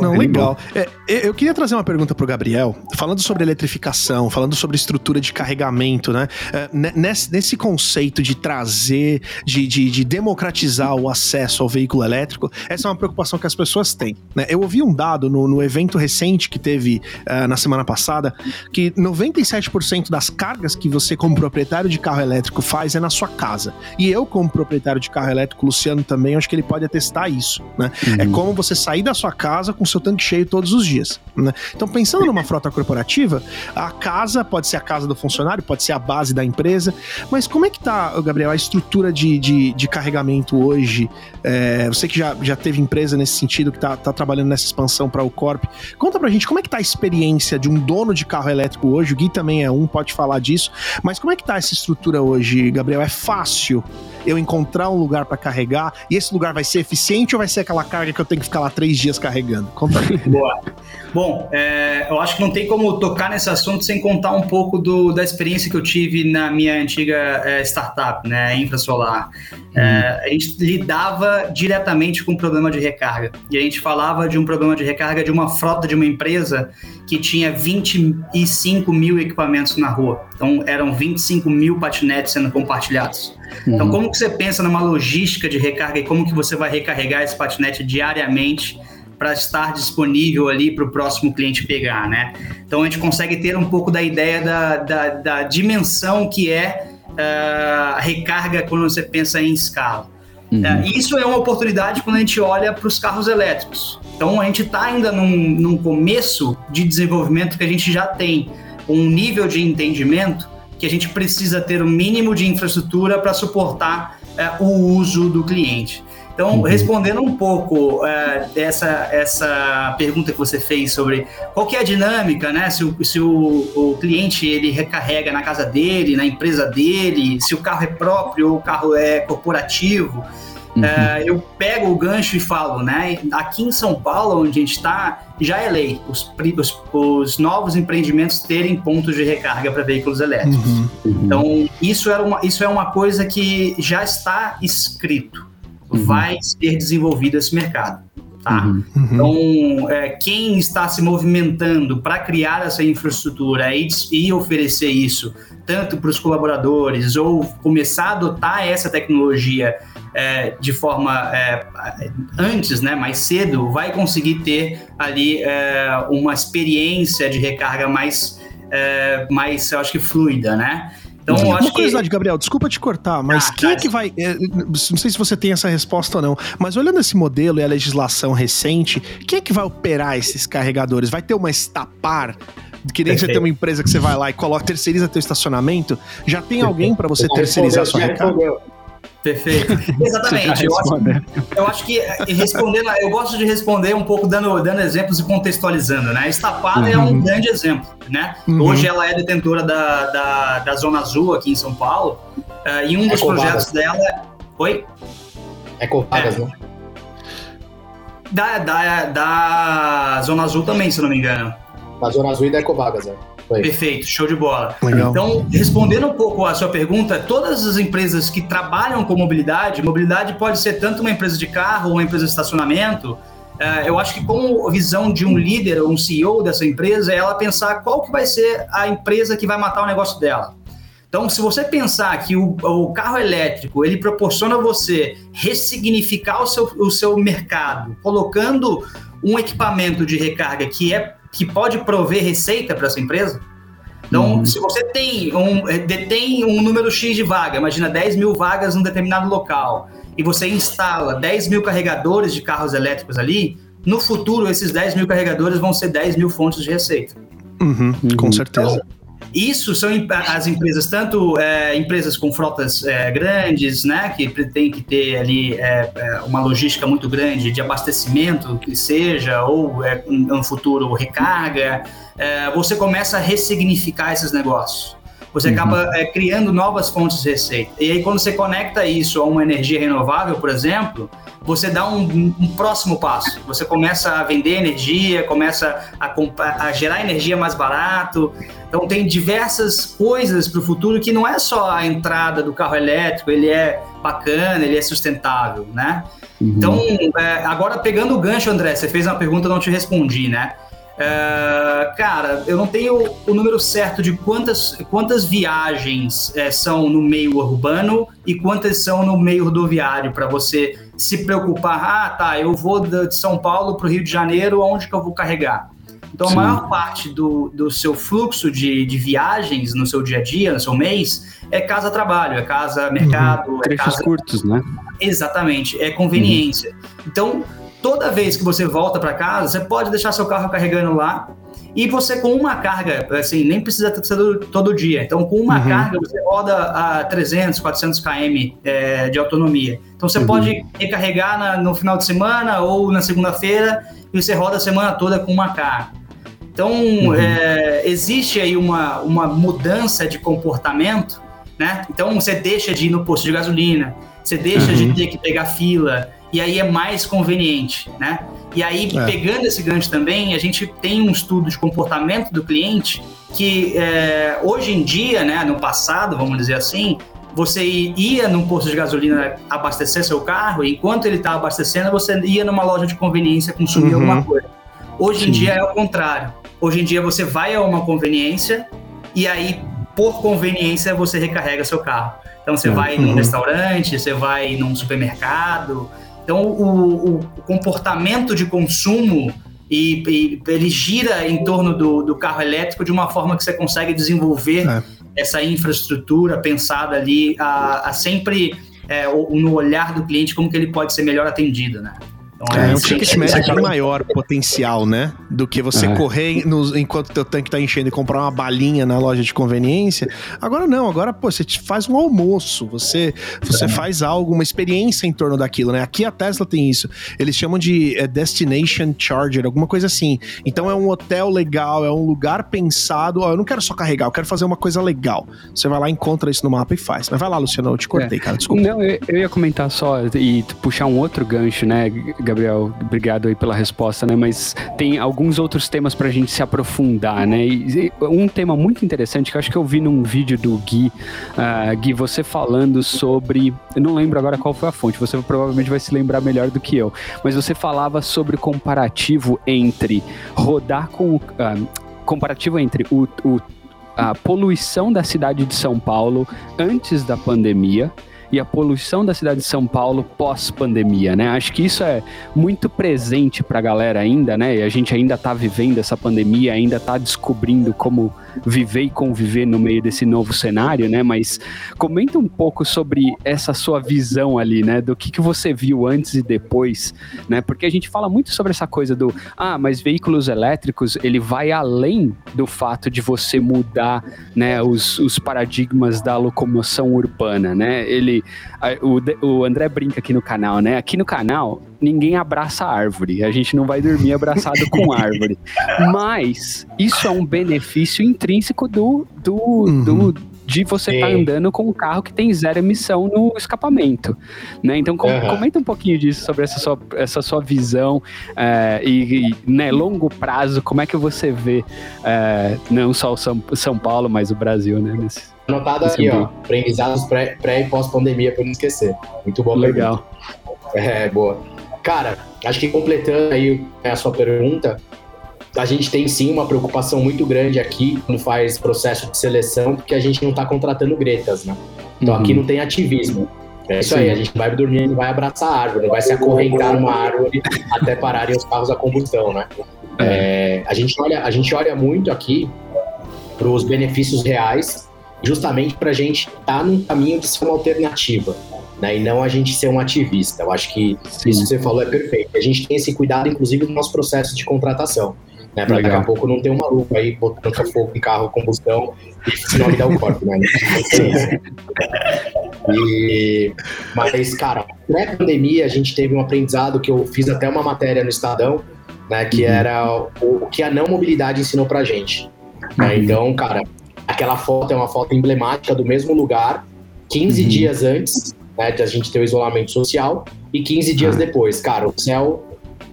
Não, legal. É, eu queria trazer uma pergunta para o Gabriel, falando sobre eletrificação, falando sobre estrutura de carregamento, né? É, nesse, nesse, conceito de trazer, de, de, de, democratizar o acesso ao veículo elétrico, essa é uma preocupação que as pessoas têm. Né? Eu ouvi um dado no, no evento recente que teve uh, na semana passada, que 97% das cargas que você, como proprietário de carro elétrico, faz é na sua casa. E eu, como proprietário de carro elétrico, Luciano também, acho que ele pode atestar isso. Né? É uhum. É como você sair da sua casa com seu tanque cheio todos os dias. Né? Então, pensando numa frota corporativa, a casa pode ser a casa do funcionário, pode ser a base da empresa, mas como é que tá, Gabriel, a estrutura de, de, de carregamento hoje? É, você que já, já teve empresa nesse sentido, que está tá trabalhando nessa expansão para o Corp, conta pra gente como é que tá a experiência de um dono de carro elétrico hoje, o Gui também é um, pode falar disso, mas como é que tá essa estrutura hoje, Gabriel? É fácil eu encontrar um lugar para carregar e esse lugar vai ser eficiente ou vai ser aquela carga que eu tenho que ficar lá três dias carregando? Luciano? Conta. Boa. Bom, é, eu acho que não tem como tocar nesse assunto sem contar um pouco do, da experiência que eu tive na minha antiga é, startup, né, Infrasolar. É, a gente lidava diretamente com o problema de recarga. E a gente falava de um problema de recarga de uma frota de uma empresa que tinha 25 mil equipamentos na rua. Então, eram 25 mil patinetes sendo compartilhados. Então, uhum. como que você pensa numa logística de recarga e como que você vai recarregar esse patinete diariamente para estar disponível ali para o próximo cliente pegar, né? Então a gente consegue ter um pouco da ideia da, da, da dimensão que é uh, a recarga quando você pensa em escala. Uhum. Uh, isso é uma oportunidade quando a gente olha para os carros elétricos. Então a gente está ainda num, num começo de desenvolvimento que a gente já tem um nível de entendimento que a gente precisa ter o mínimo de infraestrutura para suportar uh, o uso do cliente. Então, uhum. respondendo um pouco uh, dessa essa pergunta que você fez sobre qual que é a dinâmica, né? Se, o, se o, o cliente ele recarrega na casa dele, na empresa dele, se o carro é próprio ou o carro é corporativo. Uhum. Uh, eu pego o gancho e falo, né? Aqui em São Paulo, onde a gente está, já é lei os, os, os, novos empreendimentos terem pontos de recarga para veículos elétricos. Uhum. Uhum. Então, isso, era uma, isso é uma coisa que já está escrito uhum. vai ser desenvolvido esse mercado. Tá? Uhum. uhum. Então, é, quem está se movimentando para criar essa infraestrutura e, e oferecer isso tanto para os colaboradores ou começar a adotar essa tecnologia é, de forma é, antes, né, mais cedo, vai conseguir ter ali é, uma experiência de recarga mais, é, mais, eu acho que fluida, né? Então, Uma acho curiosidade, que... Gabriel, desculpa te cortar, mas ah, quem é que vai. É, não sei se você tem essa resposta ou não, mas olhando esse modelo e a legislação recente, quem é que vai operar esses carregadores? Vai ter uma estapar? Que nem Perfeito. você tem uma empresa que você vai lá e coloca, terceiriza teu estacionamento. Já tem alguém para você terceirizar sua recarga? Perfeito. Exatamente. Eu acho, eu acho, que eh, respondendo, eu gosto de responder um pouco dando, dando exemplos e contextualizando, né? Estapada uhum. é um uhum. grande exemplo, né? Uhum. Hoje ela é detentora da, da, da, Zona Azul aqui em São Paulo uh, e um dos projetos dela... Oi? Ecovagas, é. né? Da, da, da Zona Azul também, se não me engano. Da Zona Azul e da Ecovagas, né? Foi. Perfeito, show de bola. Legal. Então, respondendo um pouco à sua pergunta, todas as empresas que trabalham com mobilidade, mobilidade pode ser tanto uma empresa de carro ou uma empresa de estacionamento. Uh, eu acho que como visão de um líder ou um CEO dessa empresa é ela pensar qual que vai ser a empresa que vai matar o negócio dela. Então, se você pensar que o, o, carro elétrico ele proporciona você ressignificar o seu, o seu mercado, colocando um equipamento de recarga que é que pode prover receita para essa empresa. Então, uhum. se você tem um, eh, detém um número X de vaga, imagina 10 mil vagas num determinado local, e você instala 10 mil carregadores de carros elétricos ali, no futuro esses 10 mil carregadores vão ser 10 mil fontes de receita. Uhum, com uhum. certeza. Então, isso são as empresas, tanto é, empresas com frotas é, grandes, né, que tem que ter ali é, é, uma logística muito grande de abastecimento, que seja, ou é, no futuro recarga, é, você começa a ressignificar esses negócios. Você uhum. acaba é, criando novas fontes de receita. E aí, quando você conecta isso a uma energia renovável, por exemplo, você dá um, um próximo passo. Você começa a vender energia, começa a, a gerar energia mais barato. Então, tem diversas coisas para o futuro que não é só a entrada do carro elétrico, ele é bacana, ele é sustentável, né? Uhum. Então, é, agora pegando o gancho, André, você fez uma pergunta, eu não te respondi, né? Uh, cara, eu não tenho o número certo de quantas, quantas viagens é, são no meio urbano e quantas são no meio rodoviário para você se preocupar. Ah, tá, eu vou de São Paulo para o Rio de Janeiro, onde que eu vou carregar? Então, Sim. a maior parte do, do seu fluxo de, de viagens no seu dia a dia, no seu mês, é casa-trabalho, é casa-mercado. Uhum. É casa... curtos, né? Exatamente, é conveniência. Uhum. Então, toda vez que você volta para casa, você pode deixar seu carro carregando lá e você com uma carga, assim, nem precisa ser todo, todo dia. Então, com uma uhum. carga, você roda a 300, 400 km é, de autonomia. Então, você uhum. pode recarregar na, no final de semana ou na segunda-feira e você roda a semana toda com uma carga. Então, uhum. é, existe aí uma, uma mudança de comportamento, né? Então, você deixa de ir no posto de gasolina, você deixa de uhum. ter que pegar fila, e aí é mais conveniente, né? E aí, é. pegando esse gancho também, a gente tem um estudo de comportamento do cliente que é, hoje em dia, né, no passado, vamos dizer assim, você ia num posto de gasolina abastecer seu carro, e enquanto ele está abastecendo, você ia numa loja de conveniência consumir uhum. alguma coisa. Hoje Sim. em dia é o contrário. Hoje em dia você vai a uma conveniência e aí, por conveniência, você recarrega seu carro. Então você uhum. vai num restaurante, você vai num supermercado. Então o, o comportamento de consumo e, e, ele gira em torno do, do, carro elétrico de uma forma que você consegue desenvolver é. essa infraestrutura pensada ali a, a sempre é, no olhar do cliente como que ele pode ser melhor atendido, né? Então, é, é, um ticket médio é bem maior potencial, né? Do que você é. correr no, enquanto teu tanque tá enchendo e comprar uma balinha na loja de conveniência. Agora não, agora, pô, você faz um almoço, você, você é. faz algo, uma experiência em torno daquilo, né? Aqui a Tesla tem isso. Eles chamam de é, Destination Charger, alguma coisa assim. Então é um hotel legal, é um lugar pensado. Ó, eu não quero só carregar, eu quero fazer uma coisa legal. Você vai lá, encontra isso no mapa e faz. Mas vai lá, Luciano, eu te cortei, cara, desculpa. Não, eu, eu ia comentar só e puxar um outro gancho, né? Gabriel, obrigado aí pela resposta, né? Mas tem alguns outros temas pra gente se aprofundar, né? E um tema muito interessante que eu acho que eu vi num vídeo do Gui, uh, Gui, você falando sobre. Eu não lembro agora qual foi a fonte, você provavelmente vai se lembrar melhor do que eu. Mas você falava sobre comparativo entre rodar com. Uh, comparativo entre o, o a poluição da cidade de São Paulo antes da pandemia e a poluição da cidade de São Paulo pós-pandemia, né? Acho que isso é muito presente para a galera ainda, né? E a gente ainda está vivendo essa pandemia, ainda está descobrindo como viver e conviver no meio desse novo cenário, né? Mas comenta um pouco sobre essa sua visão ali, né? Do que, que você viu antes e depois, né? Porque a gente fala muito sobre essa coisa do, ah, mas veículos elétricos, ele vai além do fato de você mudar, né, os, os paradigmas da locomoção urbana, né? Ele, o, o André brinca aqui no canal, né? Aqui no canal, ninguém abraça árvore. A gente não vai dormir abraçado com árvore. Mas isso é um benefício intrínseco do, do, uhum. do de você estar tá andando com um carro que tem zero emissão no escapamento, né? Então com, uhum. comenta um pouquinho disso sobre essa sua, essa sua visão é, e, e né, longo prazo, como é que você vê é, não só o São, São Paulo, mas o Brasil, né? Nesse, Anotado aqui, ó, aprendizados pré, pré e pós-pandemia para não esquecer. Muito bom. Legal. Pergunta. É, boa. Cara, acho que completando aí a sua pergunta, a gente tem sim uma preocupação muito grande aqui quando faz processo de seleção, porque a gente não está contratando gretas, né? Então uhum. aqui não tem ativismo. É isso sim. aí, a gente vai dormir, não vai abraçar a árvore, não vai se acorrentar numa árvore até pararem os carros a combustão, né? É. é, a, gente olha, a gente olha muito aqui para os benefícios reais, justamente para a gente estar tá num caminho de ser uma alternativa né? E não a gente ser um ativista. Eu acho que Sim. isso que você falou é perfeito. A gente tem esse cuidado, inclusive, no nosso processo de contratação. Né, para daqui a pouco não ter um maluco aí botando fogo em carro combustão e senão me dá o corpo, né? e, mas, cara, pré-pandemia a gente teve um aprendizado que eu fiz até uma matéria no Estadão, né? Que uhum. era o, o, que a não mobilidade ensinou pra gente. Né? Uhum. Então, cara, aquela foto é uma foto emblemática do mesmo lugar, 15 uhum. dias antes né, de a gente ter o isolamento social, e 15 dias ah. depois, cara, o céu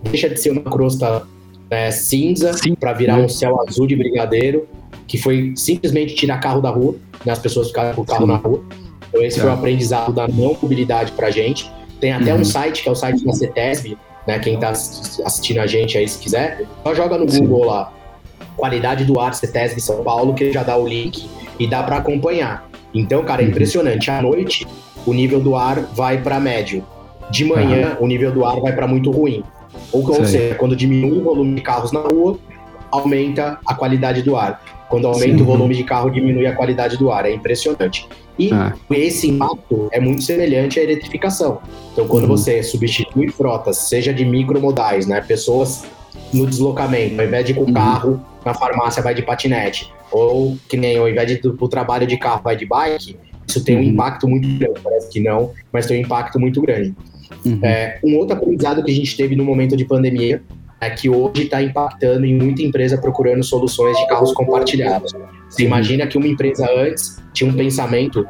deixa de ser uma crosta né, cinza para virar um céu azul de brigadeiro, que foi simplesmente tirar carro da rua, né, as pessoas ficaram com o carro Sim. na rua. Então esse é. foi o aprendizado da não mobilidade pra gente. Tem até uhum. um site, que é o site da CETESB, né, quem tá assistindo a gente aí, se quiser, só joga no Sim. Google lá, qualidade do ar CETESB São Paulo, que já dá o link e dá para acompanhar. Então, cara, é uhum. impressionante. À noite, o nível do ar vai para médio. De manhã, uhum. o nível do ar vai para muito ruim. Ou, ou seja, quando diminui o volume de carros na rua, aumenta a qualidade do ar. Quando aumenta Sim. o volume de carro, diminui a qualidade do ar. É impressionante. E ah. esse impacto é muito semelhante à eletrificação. Então, quando uhum. você substitui frotas, seja de micromodais, né, pessoas no deslocamento, ao invés de ir com uhum. carro, na farmácia vai de patinete, ou que nem ao invés de pro trabalho de carro, vai de bike, isso tem um uhum. impacto muito grande. Parece que não, mas tem um impacto muito grande. Uhum. É, um outro aprendizado que a gente teve no momento de pandemia é que hoje está impactando em muita empresa procurando soluções de carros compartilhados. Você imagina que uma empresa antes tinha um pensamento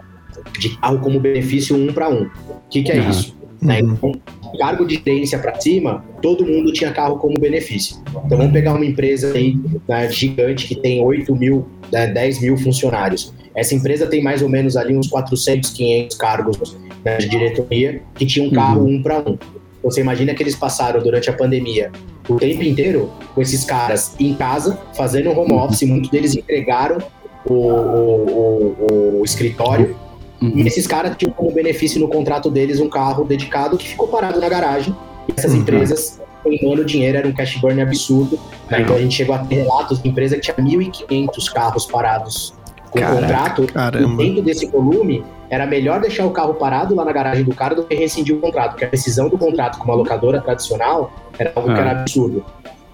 de carro como benefício um para um. O que, que é uhum. isso? Né? Então, cargo de gerência para cima, todo mundo tinha carro como benefício. Então vamos pegar uma empresa aí né, gigante que tem 8 mil, né, 10 mil funcionários. Essa empresa tem mais ou menos ali uns 400, 500 cargos né, de diretoria que tinha um carro uhum. um para um. Você imagina que eles passaram durante a pandemia o tempo inteiro com esses caras em casa, fazendo home office, muitos deles entregaram o, o, o, o escritório Uhum. E esses caras tinham como benefício no contrato deles um carro dedicado que ficou parado na garagem. E essas uhum. empresas queimando dinheiro, era um cash burn absurdo. Né? Então a gente chegou a ter relatos de empresa que tinha 1.500 carros parados com Caraca, contrato. Caramba. E dentro desse volume, era melhor deixar o carro parado lá na garagem do cara do que rescindir o contrato, porque a decisão do contrato com uma locadora tradicional era algo que era ah. absurdo.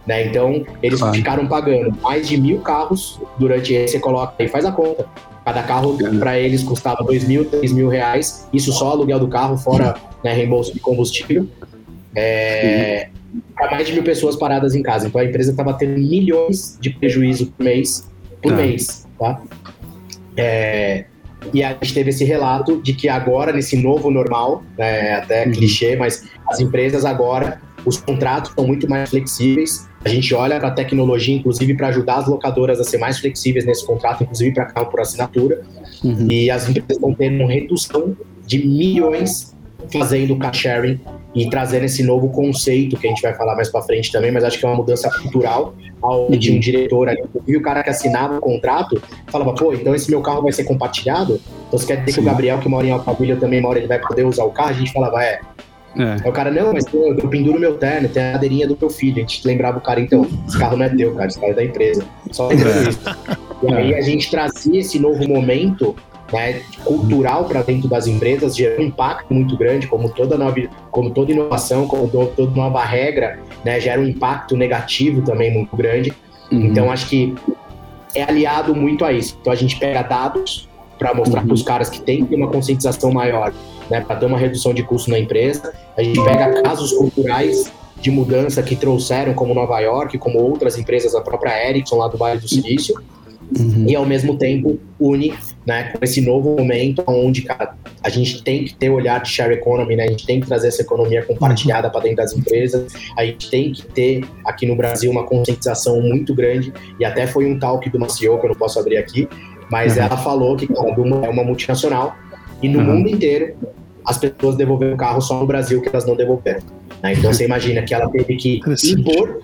Né? Então, eles ah. ficaram pagando mais de mil carros durante. Aí você coloca aí, faz a conta. Cada carro para eles custava dois mil, três mil reais. Isso só aluguel do carro, fora né, reembolso de combustível. É, para mais de mil pessoas paradas em casa. Então a empresa estava tendo milhões de prejuízo por mês, por tá. mês, tá? É, e a gente teve esse relato de que agora, nesse novo normal, né, até uhum. clichê, mas as empresas agora, os contratos são muito mais flexíveis, a gente olha para a tecnologia, inclusive, para ajudar as locadoras a ser mais flexíveis nesse contrato, inclusive para carro por assinatura. Uhum. E as empresas estão tendo uma redução de milhões fazendo car sharing e trazendo esse novo conceito que a gente vai falar mais para frente também, mas acho que é uma mudança cultural, onde uhum. um diretor ali, e o cara que assinava o contrato, falava, pô, então esse meu carro vai ser compartilhado? Então você quer dizer Sim. que o Gabriel, que mora em Alphaville, também mora, ele vai poder usar o carro? A gente falava, é, é. Aí o cara, não, mas eu, eu penduro meu terno, tem a cadeirinha do meu filho. A gente lembrava o cara, então, esse carro não é teu, cara, esse carro é da empresa. Só é. isso. E aí a gente trazia esse novo momento né, cultural para dentro das empresas, gera um impacto muito grande, como toda, nova, como toda inovação, como toda nova regra, né, gera um impacto negativo também muito grande. Uhum. Então, acho que é aliado muito a isso. Então, a gente pega dados para mostrar uhum. para os caras que tem que ter uma conscientização maior né, para ter uma redução de custo na empresa. A gente pega casos culturais de mudança que trouxeram, como Nova York, como outras empresas, a própria Ericsson lá do Vale do Silício, uhum. e ao mesmo tempo une né, com esse novo momento onde cara, a gente tem que ter o olhar de share economy, né, a gente tem que trazer essa economia compartilhada para dentro das empresas, a gente tem que ter aqui no Brasil uma conscientização muito grande, e até foi um talk de uma CEO que eu não posso abrir aqui, mas uhum. ela falou que cara, é uma multinacional e no uhum. mundo inteiro as pessoas devolveram o carro só no Brasil que elas não devolveram. Né? Então você imagina que ela teve que impor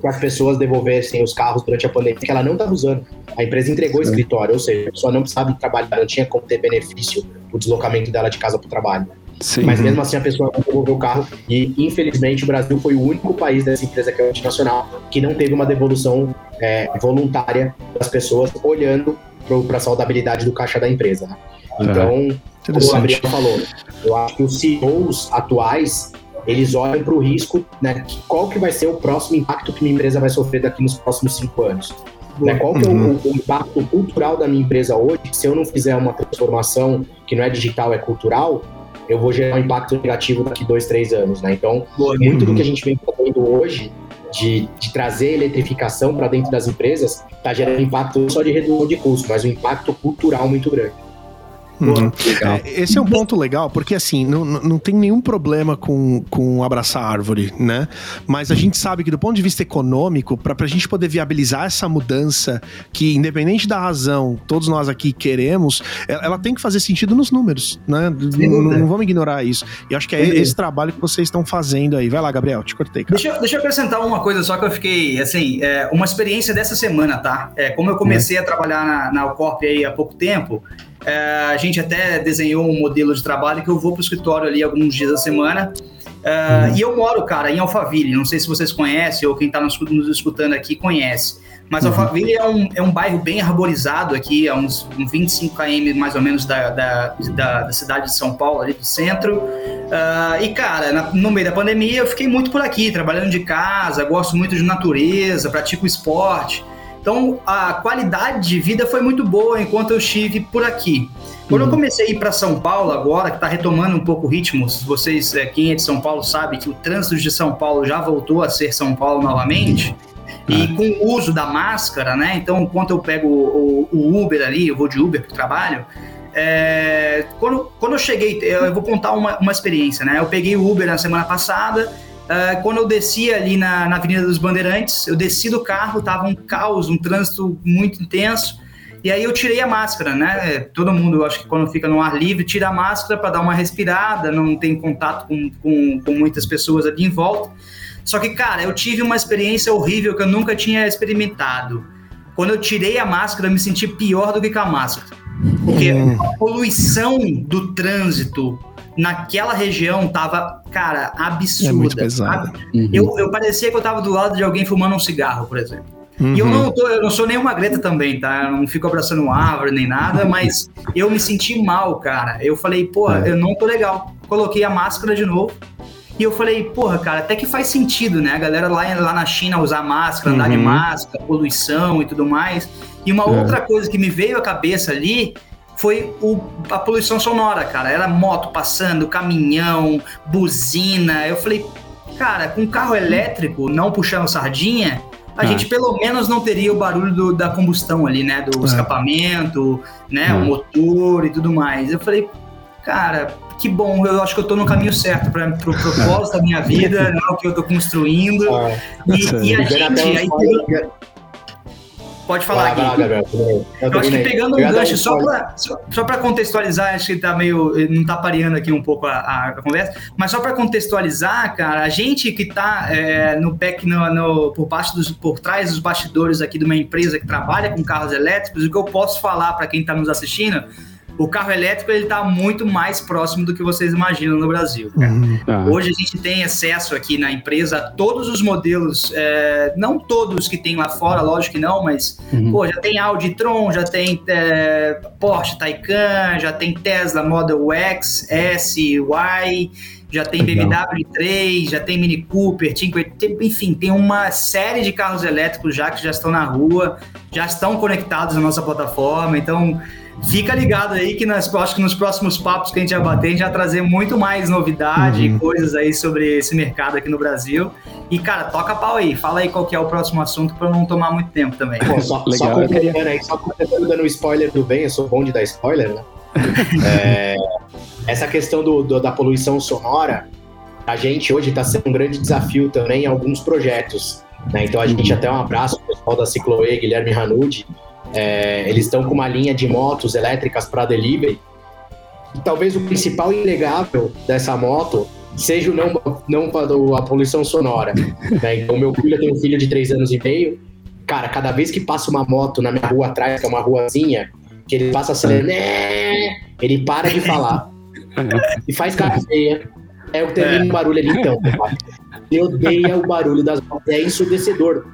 que as pessoas devolvessem os carros durante a pandemia, que ela não estava usando. A empresa entregou o escritório, ou seja, a pessoa não precisava trabalhar, não tinha como ter benefício o deslocamento dela de casa para o trabalho. Sim. Mas mesmo assim a pessoa devolveu o carro e infelizmente o Brasil foi o único país dessa empresa que é multinacional que não teve uma devolução é, voluntária das pessoas olhando para a saudabilidade do caixa da empresa. Então, como o Gabriel falou, eu acho que os CEOs atuais eles olham para o risco, né? Qual que vai ser o próximo impacto que minha empresa vai sofrer daqui nos próximos cinco anos? Né, qual que é o, uhum. o, impacto cultural da minha empresa hoje? Se eu não fizer uma transformação que não é digital, é cultural, eu vou gerar um impacto negativo daqui dois, três anos, né? Então, muito do que a gente vem fazendo hoje de, de trazer eletrificação para dentro das empresas está gerando impacto não só de redução de custo, mas um impacto cultural muito grande. Uhum. É, esse é um ponto legal, porque assim, não, não tem nenhum problema com, com abraçar árvore, né? Mas a gente sabe que do ponto de vista econômico, para a gente poder viabilizar essa mudança, que independente da razão, todos nós aqui queremos, ela, tem que fazer sentido nos números, né? Não, não, vamos ignorar isso. E acho que é esse trabalho que vocês estão fazendo aí. Vai lá, Gabriel, te cortei, cara. Deixa, deixa eu acrescentar uma coisa só que eu fiquei, assim, é, uma experiência dessa semana, tá? É, como eu comecei uhum. a trabalhar na, na Alcorp aí há pouco tempo, é, a gente até desenhou um modelo de trabalho que eu vou para o escritório ali alguns dias da semana. É, uhum. E eu moro, cara, em Alphaville. Não sei se vocês conhecem ou quem está nos, nos, escutando aqui conhece. Mas uhum. Alphaville é um, é um bairro bem arborizado aqui, a uns, uns 25 km mais ou menos da, da, da, da, cidade de São Paulo, ali do centro. Uh, e, cara, na, no meio da pandemia eu fiquei muito por aqui, trabalhando de casa, gosto muito de natureza, pratico esporte. Então, a qualidade de vida foi muito boa enquanto eu estive por aqui. Quando eu comecei a ir para São Paulo agora, que está retomando um pouco o ritmo, vocês, é, quem é de São Paulo sabe que o trânsito de São Paulo já voltou a ser São Paulo novamente. E com o uso da máscara, né? Então, enquanto eu pego o, o Uber ali, eu vou de Uber para o trabalho, é, quando, quando eu cheguei, eu vou contar uma, uma experiência, né? Eu peguei o Uber na semana passada, Uh, quando eu desci ali na, na Avenida dos Bandeirantes, eu desci do carro, tava um caos, um trânsito muito intenso. E aí eu tirei a máscara, né? Todo mundo, acho que quando fica no ar livre, tira a máscara para dar uma respirada, não tem contato com, com, com, muitas pessoas ali em volta. Só que, cara, eu tive uma experiência horrível que eu nunca tinha experimentado. Quando eu tirei a máscara, eu me senti pior do que com a máscara. Porque hum. a poluição do trânsito naquela região tava, cara, absurda. É muito pesado. Uhum. Eu, eu parecia que eu tava do lado de alguém fumando um cigarro, por exemplo. Uhum. E eu não, tô, eu não sou nenhuma Greta também, tá? Eu não fico abraçando árvore nem nada, mas eu me senti mal, cara. Eu falei, porra, é. eu não tô legal. Coloquei a máscara de novo. E eu falei, porra, cara, até que faz sentido, né? A galera lá, lá na China usar máscara, uhum. andar de uhum. máscara, poluição e tudo mais. E uma é. outra coisa que me veio à cabeça ali foi o, a poluição sonora, cara. Era moto passando, caminhão, buzina. Eu falei, cara, com carro elétrico, não puxando sardinha, a é. gente pelo menos não teria o barulho do, da combustão ali, né? Do é. escapamento, né? O motor e tudo mais. Eu falei, cara, que bom, eu acho que eu tô no caminho certo para o pro propósito da minha vida, né, o que eu tô construindo. Ah, e, e, a gente. Aí, Pode falar aqui. Eu, eu acho que pegando um gancho, só para só, para contextualizar, acho que tá meio. não tá pareando aqui um pouco a, a, conversa, mas só para contextualizar, cara, a gente que tá é, no back, no, no, por, baixo dos, por trás dos bastidores aqui de uma empresa que trabalha com carros elétricos, o que eu posso falar para quem está nos assistindo o carro elétrico ele está muito mais próximo do que vocês imaginam no Brasil. Uhum. Ah. Hoje a gente tem acesso aqui na empresa a todos os modelos, é, não todos que tem lá fora, lógico que não, mas uhum. pô, já tem Audi Tron, já tem é, Porsche Taycan, já tem Tesla Model X, S, Y, já tem BMW 3, já tem Mini Cooper, enfim, tem uma série de carros elétricos já que já estão na rua, já estão conectados na nossa plataforma, então Fica ligado aí que nós, acho que nos próximos papos que a gente vai bater, a gente vai trazer muito mais novidade e uhum. coisas aí sobre esse mercado aqui no Brasil. E, cara, toca pau aí. Fala aí qual que é o próximo assunto para não tomar muito tempo também. Pô, só, Legal, só completando aí, só completando dando spoiler do bem, eu sou bom de dar spoiler, né? é, essa questão do, do, da poluição sonora, a gente hoje está sendo um grande desafio também em alguns projetos. Né? Então a gente até um abraço pro pessoal da Cicloe, Guilherme Ranudi, é, eles estão com uma linha de motos elétricas para delivery. E talvez o principal inegável dessa moto seja não, não a poluição sonora. Né? Então, meu filho tem um filho de 3 anos e meio. Cara, cada vez que passa uma moto na minha rua atrás, que é uma ruazinha, que ele passa acelerando, né? ele para de falar e faz cara feia. É o termino é. barulho ali, então. Ele odeia o barulho das motos. É ensurdecedor.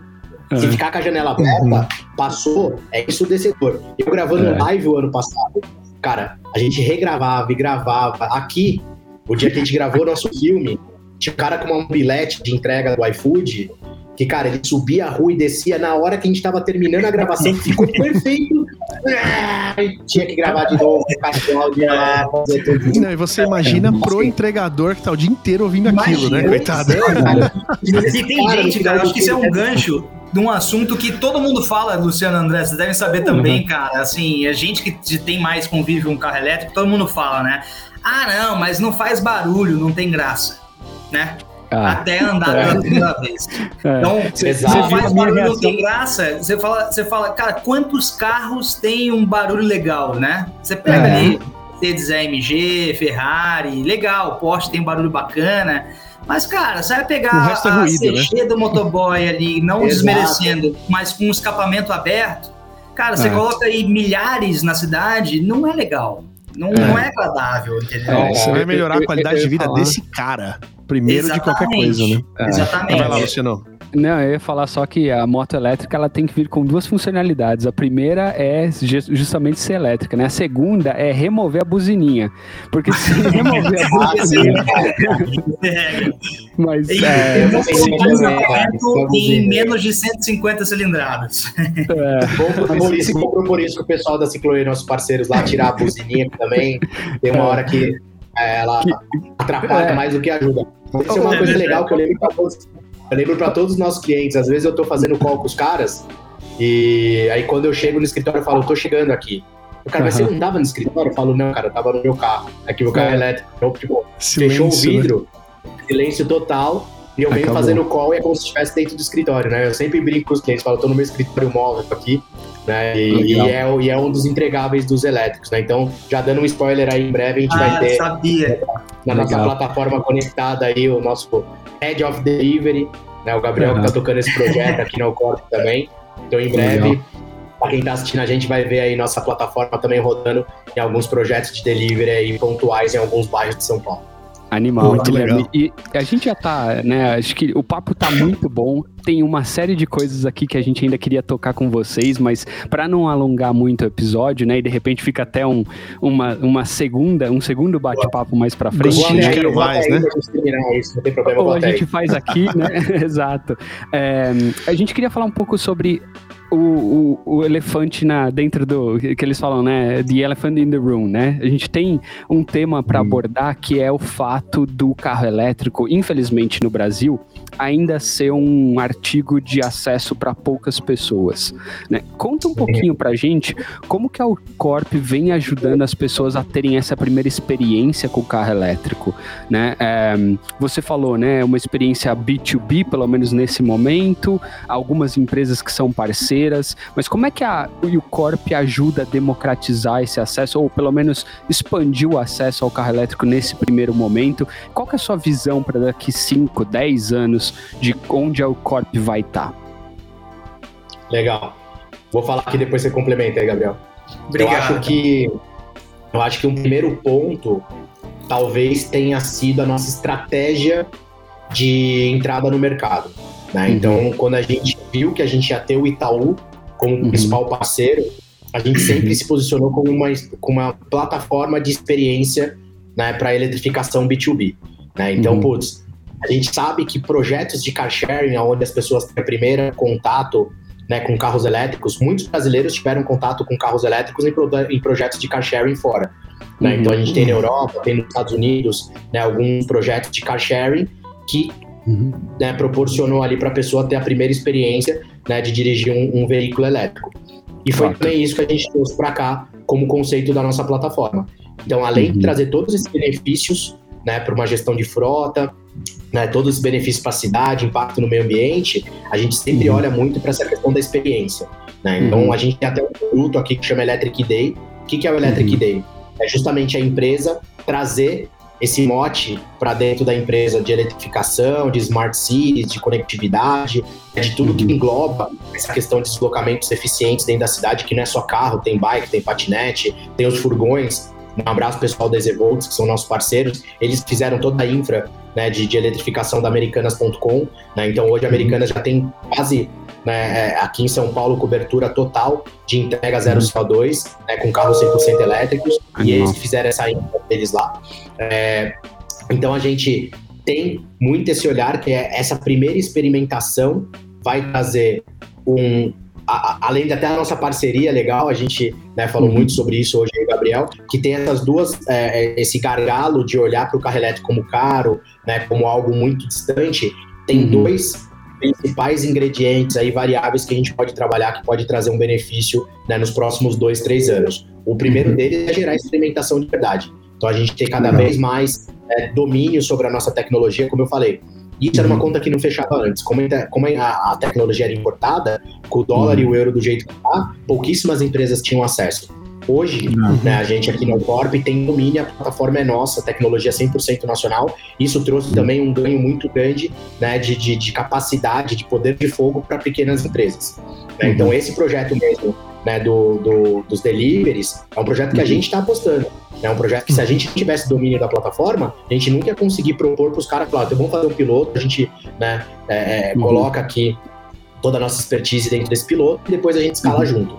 Se ficar com a janela aberta, uhum. passou, é ensurdecedor. Eu gravando é. live o ano passado, cara, a gente regravava e gravava. Aqui, o dia que a gente gravou o nosso filme, tinha um cara com uma bilhete de entrega do iFood, que, cara, ele subia a rua e descia na hora que a gente tava terminando a gravação, ficou perfeito. tinha que gravar de novo, lá, fazer tudo. Não, e você imagina é, pro entregador que tá o dia inteiro ouvindo imagina, aquilo, né, coitado? e tem gente, cara, acho que isso é um gancho de um assunto que todo mundo fala, Luciano André, vocês devem saber uhum. também, cara. Assim, a gente que tem mais convívio com carro elétrico, todo mundo fala, né? Ah, não, mas não faz barulho, não tem graça, né? Ah. Até andar é. pela primeira vez. É. Então, você faz barulho, não tem graça. Você fala, você fala, cara, quantos carros tem um barulho legal, né? Você pega é. ali Mercedes AMG, Ferrari, legal, Porsche tem um barulho bacana. Mas, cara, você vai pegar é a ruído, CG né? do motoboy ali, não desmerecendo, mas com um escapamento aberto, cara, você é. coloca aí milhares na cidade, não é legal. Não é, não é agradável, entendeu? É, você vai melhorar a qualidade de vida desse cara, primeiro Exatamente. de qualquer coisa, né? Exatamente. Vai lá, Luciano. Não, eu ia falar só que a moto elétrica ela tem que vir com duas funcionalidades. A primeira é justamente ser elétrica, né? A segunda é remover a buzininha. Porque se remover a buzininha. Mas é, em menos de 150 cilindradas. É. Vamos propor isso, vamos propor isso com o pessoal da Cicloe, nossos parceiros lá, tirar a buzininha também. Tem uma hora que é, ela atrapalha é. mais do que ajuda. Isso é uma coisa legal que eu lembro que eu lembro para todos os nossos clientes, às vezes eu tô fazendo call com os caras, e aí quando eu chego no escritório eu falo, tô chegando aqui. O cara, mas você não tava no escritório? Eu falo, não, cara, eu tava no meu carro. Aqui o carro é elétrico. Então, tipo, Silêncio, fechou o vidro, né? silêncio total. E eu venho fazendo call e é como se estivesse dentro do escritório, né? Eu sempre brinco com os clientes, falo, tô no meu escritório móvel aqui, né? E, e é, e é um dos entregáveis dos elétricos, né? Então, já dando um spoiler aí, em breve a gente vai Ah, ter sabia. na nossa Legal. plataforma conectada aí o nosso Head of Delivery, né? O Gabriel Uhum. que tá tocando esse projeto aqui no Corp também. Então, em breve, para quem tá assistindo a gente vai ver aí nossa plataforma também rodando em alguns projetos de delivery aí pontuais em alguns bairros de São Paulo. Animal, Muito Guilherme. legal. E a gente já tá, né? Acho que o papo tá muito bom. Tem uma série de coisas aqui que a gente ainda queria tocar com vocês, mas para não alongar muito o episódio, né? E de repente fica até um, uma, uma segunda, um segundo bate-papo mais pra frente. De né? quero mais, né? isso, não tem problema, Ou a gente faz aqui, né? Exato. É, a gente queria falar um pouco sobre o, o, o elefante na, dentro do. que eles falam, né? The elephant in the room, né? A gente tem um tema para abordar que é o fato do carro elétrico, infelizmente no Brasil, ainda ser um artigo de acesso para poucas pessoas. Né? Conta um pouquinho pra gente como que a Corp vem ajudando as pessoas a terem essa primeira experiência com o carro elétrico, né? É, você falou, né, uma experiência B2B, pelo menos nesse momento, algumas empresas que são parceiras, mas como é que a o Corp ajuda a democratizar esse acesso, ou pelo menos expandir o acesso ao carro elétrico nesse primeiro momento? Qual que é a sua visão para daqui 5, 10 anos de onde a Corp vai estar? Legal. Vou falar aqui depois você complementa aí, Gabriel. Obrigado. Eu acho que eu acho que um primeiro ponto talvez tenha sido a nossa estratégia de entrada no mercado. né? Uhum. Então, quando a gente viu que a gente ia ter o Itaú como Uhum. principal parceiro, a gente sempre se posicionou como uma, como uma plataforma de experiência né, para eletrificação B2B. né? Então, Uhum. putz, a gente sabe que projetos de car sharing, onde as pessoas têm primeiro contato né, com carros elétricos, muitos brasileiros tiveram contato com carros elétricos em, pro- em projetos de car sharing fora. né? Uhum. Então a gente tem na Europa, tem nos Estados Unidos, né, alguns projetos de car sharing que Uhum. né, proporcionou ali para a pessoa ter a primeira experiência né, de dirigir um, um veículo elétrico. E foi também isso que a gente trouxe para cá como conceito da nossa plataforma. Então, além Uhum. de trazer todos esses benefícios né, para uma gestão de frota, né, todos os benefícios para a cidade, impacto no meio ambiente, a gente sempre Uhum. olha muito para essa questão da experiência. né? Então, Uhum. a gente tem até um produto aqui que chama Electric Day. O que, que é o Electric Uhum. Day? É justamente a empresa trazer esse mote para dentro da empresa de eletrificação, de smart cities, de conectividade, né, de tudo que Uhum. engloba essa questão de deslocamentos eficientes dentro da cidade, que não é só carro, tem bike, tem patinete, tem os furgões. Um abraço pessoal da Ezevolts, que são nossos parceiros. Eles fizeram toda a infra né, de, de eletrificação da Americanas.com. Né? Então hoje a Americanas já tem quase né, é, aqui em São Paulo cobertura total de entrega zero CO2, né, com carros 100% elétricos. E eles fizeram essa infra deles lá. É, então a gente tem muito esse olhar que é essa primeira experimentação vai trazer um a- além de até a nossa parceria legal, a gente né, falou Uhum. muito sobre isso hoje aí, Gabriel, que tem essas duas, é, é, esse gargalo de olhar para o carro elétrico como caro, né, como algo muito distante, tem Uhum. dois principais ingredientes aí variáveis que a gente pode trabalhar que pode trazer um benefício né, nos próximos dois, três anos. O primeiro Uhum. deles é gerar experimentação de verdade. Então a gente tem cada vez mais é, domínio sobre a nossa tecnologia, como eu falei. Isso era uma Uhum. conta que não fechava antes. Como, a- tecnologia era importada, com o dólar Uhum. e o euro do jeito que tá, pouquíssimas empresas tinham acesso. Hoje, Uhum. né, a gente aqui no Corp tem domínio, a plataforma é nossa, a tecnologia é 100% nacional. Isso trouxe Uhum. também um ganho muito grande né, de, de, de capacidade, de poder de fogo para pequenas empresas. né? Uhum. Então, esse projeto mesmo né, do, do- dos deliveries é um projeto que a Uhum. gente está apostando. É um projeto que, se a gente não tivesse domínio da plataforma, a gente nunca ia conseguir propor para os caras, falar, "Então, vamos fazer um piloto, a gente né, é, é, Uhum. coloca aqui toda a nossa expertise dentro desse piloto e depois a gente escala Uhum. junto.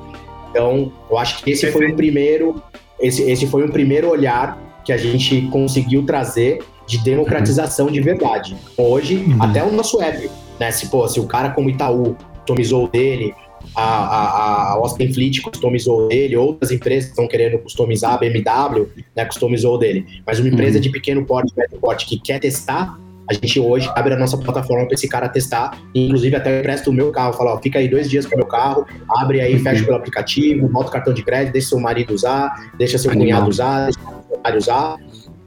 Então, eu acho que esse foi um primeiro, esse, esse foi um primeiro olhar que a gente conseguiu trazer de democratização de verdade. Hoje, Uhum. até o nosso app, né? Se, pô, se o cara como Itaú customizou o dele, a, a, a Austin Fleet customizou dele, outras empresas estão querendo customizar, a BMW, né, customizou dele. Mas uma empresa Uhum. de pequeno porte, médio porte, que quer testar, a gente hoje abre a nossa plataforma para esse cara testar, inclusive até empresta o meu carro, fala, ó, fica aí dois dias com o meu carro, abre aí, fecha pelo aplicativo, bota o cartão de crédito, deixa seu marido usar, deixa seu Animal. cunhado usar, deixa seu usar.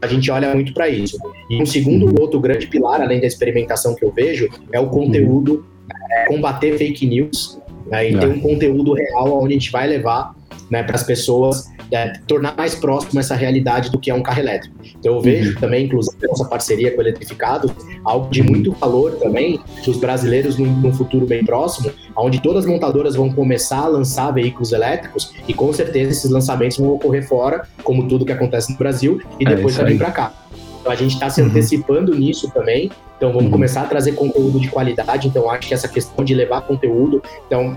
A gente olha muito para isso. E um segundo, uhum. outro grande pilar, além da experimentação que eu vejo, é o conteúdo, uhum. é, combater fake news né, e é. ter um conteúdo real onde a gente vai levar né, para as pessoas é, tornar mais próximo essa realidade do que é um carro elétrico. Então eu vejo uhum. também, inclusive, nossa parceria com o Eletrificado, algo de muito valor também, que os brasileiros, num, num, futuro bem próximo, onde todas as montadoras vão começar a lançar veículos elétricos e com certeza esses lançamentos vão ocorrer fora, como tudo que acontece no Brasil, e é depois é também para cá. Então a gente está se uhum. antecipando nisso também. Então vamos uhum. começar a trazer conteúdo de qualidade. Então acho que essa questão de levar conteúdo, então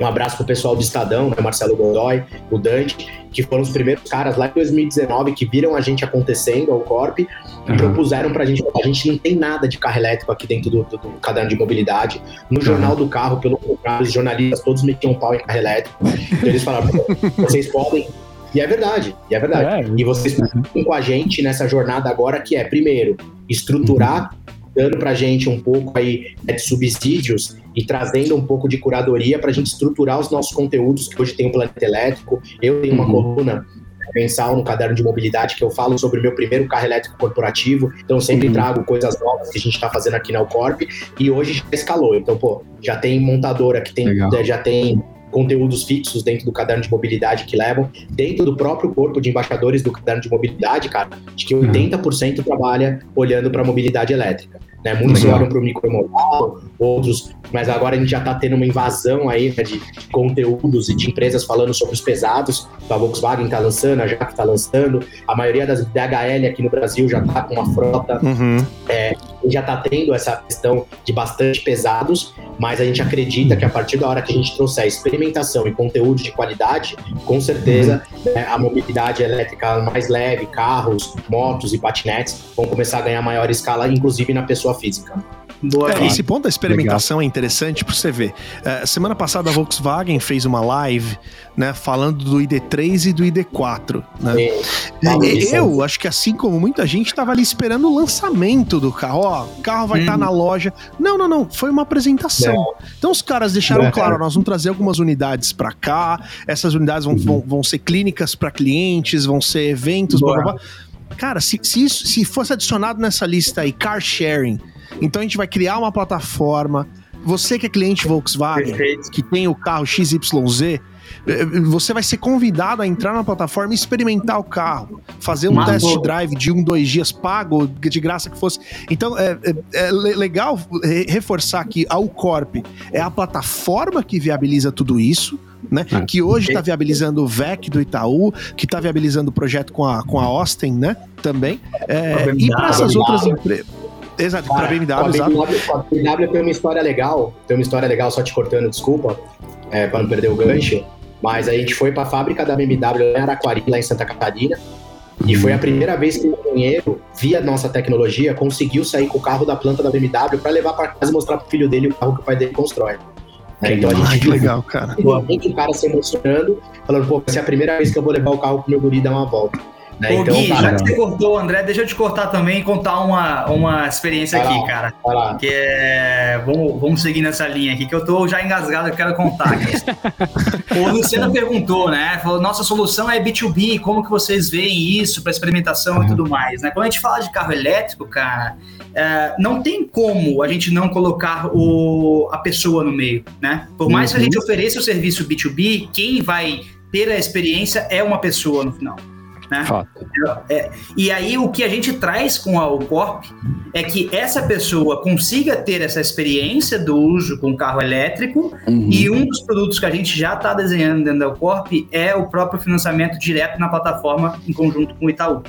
um abraço pro pessoal do Estadão, né, Marcelo Godoy, o Dante, que foram os primeiros caras lá em 2019 que viram a gente acontecendo ao Corp e uhum. propuseram pra gente, a gente não tem nada de carro elétrico aqui dentro do, do, do caderno de mobilidade. No uhum. jornal do carro, pelo contrário, os jornalistas todos metiam pau em carro elétrico. Então eles falaram, vocês podem e é verdade, e é verdade. É, e vocês estão com a gente nessa jornada agora que é, primeiro, estruturar uhum dando para a gente um pouco aí né, de subsídios e trazendo um pouco de curadoria para a gente estruturar os nossos conteúdos, que hoje tem o Planeta Elétrico, eu tenho uma uhum. coluna mensal no caderno de mobilidade que eu falo sobre o meu primeiro carro elétrico corporativo. Então sempre uhum. trago coisas novas que a gente está fazendo aqui na Alcorp e hoje já escalou. Então, pô, já tem montadora que tem, já tem conteúdos fixos dentro do caderno de mobilidade que levam, dentro do próprio corpo de embaixadores do caderno de mobilidade, cara, de que 80% trabalha olhando para a mobilidade elétrica. Né? Muitos Legal. olham para o micromodal, outros, mas agora a gente já está tendo uma invasão aí né, de, conteúdos e de empresas falando sobre os pesados. A Volkswagen está lançando, a JAC está lançando, a maioria das DHL aqui no Brasil já está com uma frota, uhum. é, já está tendo essa questão de bastante pesados, mas a gente acredita que a partir da hora que a gente trouxer experimentação e conteúdo de qualidade, com certeza uhum. né, a mobilidade elétrica mais leve, carros, motos e patinetes vão começar a ganhar maior escala, inclusive na pessoa física. Boa. É, esse ponto da experimentação Legal. é interessante para você ver. Uh, semana passada a Volkswagen fez uma live, né, falando do ID3 e do ID4. Né? É, eu acho que assim como muita gente estava ali esperando o lançamento do carro. Ó, o carro vai estar hum. tá na loja. Não, não, não. Foi uma apresentação. Não. Então os caras deixaram não. claro, nós vamos trazer algumas unidades para cá. Essas unidades vão, uhum. vão, vão ser clínicas para clientes, vão ser eventos, blá, blá, blá. Cara, se, se, isso, se fosse adicionado nessa lista aí, car sharing, então a gente vai criar uma plataforma. Você que é cliente Volkswagen, Perfeito. que tem o carro XYZ, eh, você vai ser convidado a entrar na plataforma e experimentar o carro, fazer um Mas, test drive de um, dois dias pago, de graça que fosse. Então é, é, é legal reforçar que a Ucorp é a plataforma que viabiliza tudo isso. Né? Ah, que hoje está viabilizando o VEC do Itaú, que está viabilizando o projeto com a, com a Austin, né? Também. É, e para essas outras empresas. Exato, para BMW, a BMW, exato. A BMW tem uma história legal, tem uma história legal, só te cortando, desculpa, é, para não perder o gancho. Mas a gente foi para a fábrica da BMW em Araquari, lá em Santa Catarina, e foi a primeira vez que o engenheiro, via nossa tecnologia, conseguiu sair com o carro da planta da BMW para levar para casa e mostrar pro filho dele o carro que o pai dele constrói. É, então a gente que legal, cara. Muito o cara se emocionando, falando, pô, vai ser a primeira vez que eu vou levar o carro pro meu guri dar uma volta. Né? Ô, então, Gui, cara, já que você cortou, André, deixa eu te cortar também e contar uma, uma experiência aqui, cara. Que é. Vamos, vamos seguir nessa linha aqui, que eu tô já engasgado, eu quero contar. o Luciano perguntou, né? Falou: nossa solução é B2B, como que vocês veem isso para experimentação uhum. e tudo mais, né? Quando a gente fala de carro elétrico, cara. É, não tem como a gente não colocar o, a pessoa no meio, né? Por mais uhum. que a gente uhum. ofereça o serviço B2B, quem vai ter a experiência é uma pessoa no final. Né? É, e aí o que a gente traz com a Alcorp é que essa pessoa consiga ter essa experiência do uso com carro elétrico uhum. e um dos produtos que a gente já está desenhando dentro da Alcorp é o próprio financiamento direto na plataforma em conjunto com o Itaú.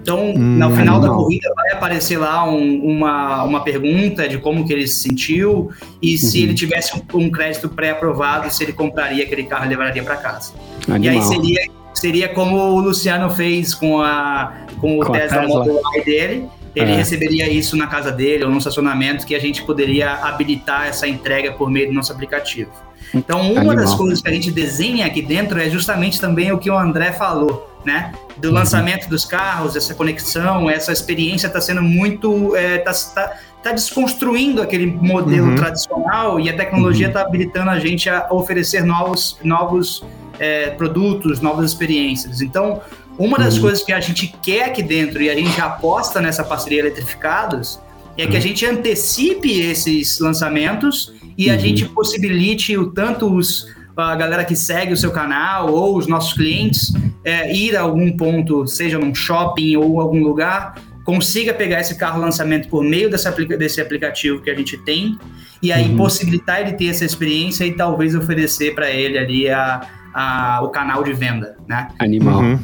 Então, hum, no final da corrida vai aparecer lá um, uma, uma pergunta de como que ele se sentiu e uhum. se ele tivesse um, um crédito pré-aprovado, se ele compraria aquele carro e levaria para casa. Animal. E aí seria seria como o Luciano fez com, a, com o com Tesla, Tesla Model Y dele. Ele é. receberia isso na casa dele ou no estacionamento que a gente poderia habilitar essa entrega por meio do nosso aplicativo. Então, uma Animal. das coisas que a gente desenha aqui dentro é justamente também o que o André falou, né? Do uhum. lançamento dos carros, essa conexão, essa experiência está sendo muito. É, tá, tá, tá, desconstruindo aquele modelo uhum. tradicional e a tecnologia está uhum. habilitando a gente a oferecer novos, novos é, produtos, novas experiências. Então, uma das uhum. coisas que a gente quer aqui dentro e a gente aposta nessa parceria Eletrificados é que a uhum. gente antecipe esses lançamentos e a uhum. gente possibilite o tanto os, a galera que segue o seu canal ou os nossos clientes é, ir a algum ponto, seja num shopping ou algum lugar, consiga pegar esse carro lançamento por meio desse, aplica desse aplicativo que a gente tem e aí uhum. possibilitar ele ter essa experiência e talvez oferecer para ele ali a, a, o canal de venda, né? Animal. Uhum.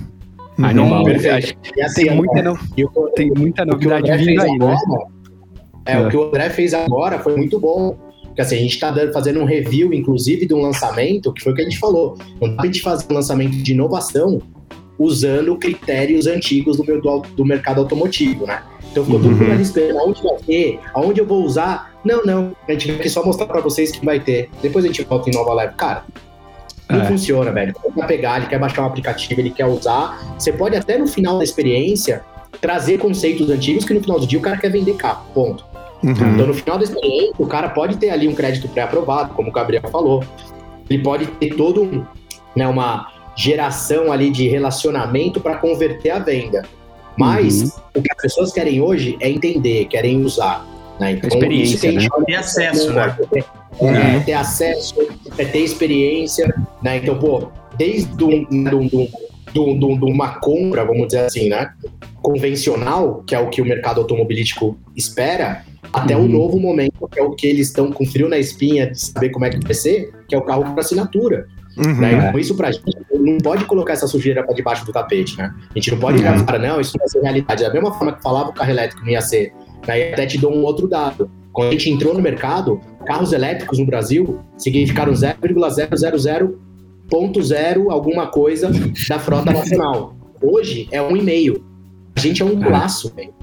Animal. Então, Acho, assim, tem, muita no... tem muita novidade vindo aí, né? É, é, o que o André fez agora foi muito bom. Porque assim, a gente está fazendo um review, inclusive, de um lançamento, que foi o que a gente falou. Não dá pra gente fazer um lançamento de inovação usando critérios antigos do, meu, do, do mercado automotivo, né? Então ficou todo mundo uhum. ali esperando aonde vai ter, aonde eu vou usar. Não, não. A gente vai aqui só mostrar para vocês que vai ter. Depois a gente volta em nova live. Cara, não é. funciona, velho. Ele quer pegar, ele quer baixar um aplicativo, ele quer usar. Você pode até no final da experiência trazer conceitos antigos que no final do dia o cara quer vender carro. Ponto. Uhum. Então, no final da experiência, o cara pode ter ali um crédito pré-aprovado, como o Gabriel falou. Ele pode ter todo um, né, uma geração ali de relacionamento para converter a venda. Mas uhum. o que as pessoas querem hoje é entender, querem usar. Né? Então, experiência, né? ter acesso, né? Uhum. ter acesso, é ter experiência, né? Então, pô, desde um, um, um, uma compra, vamos dizer assim, né? Convencional, que é o que o mercado automobilístico espera, até uhum. o novo momento, que é o que eles estão com frio na espinha de saber como é que vai ser, que é o carro para assinatura. Uhum. Né? Então, isso pra gente não pode colocar essa sujeira para debaixo do tapete, né? A gente não pode uhum. para não, isso não vai ser realidade. Da mesma forma que falava o carro elétrico não ia ser. Daí até te dou um outro dado. Quando a gente entrou no mercado, carros elétricos no Brasil significaram 0,000.0 alguma coisa da frota nacional. Hoje é um e meio. A gente é um laço, velho.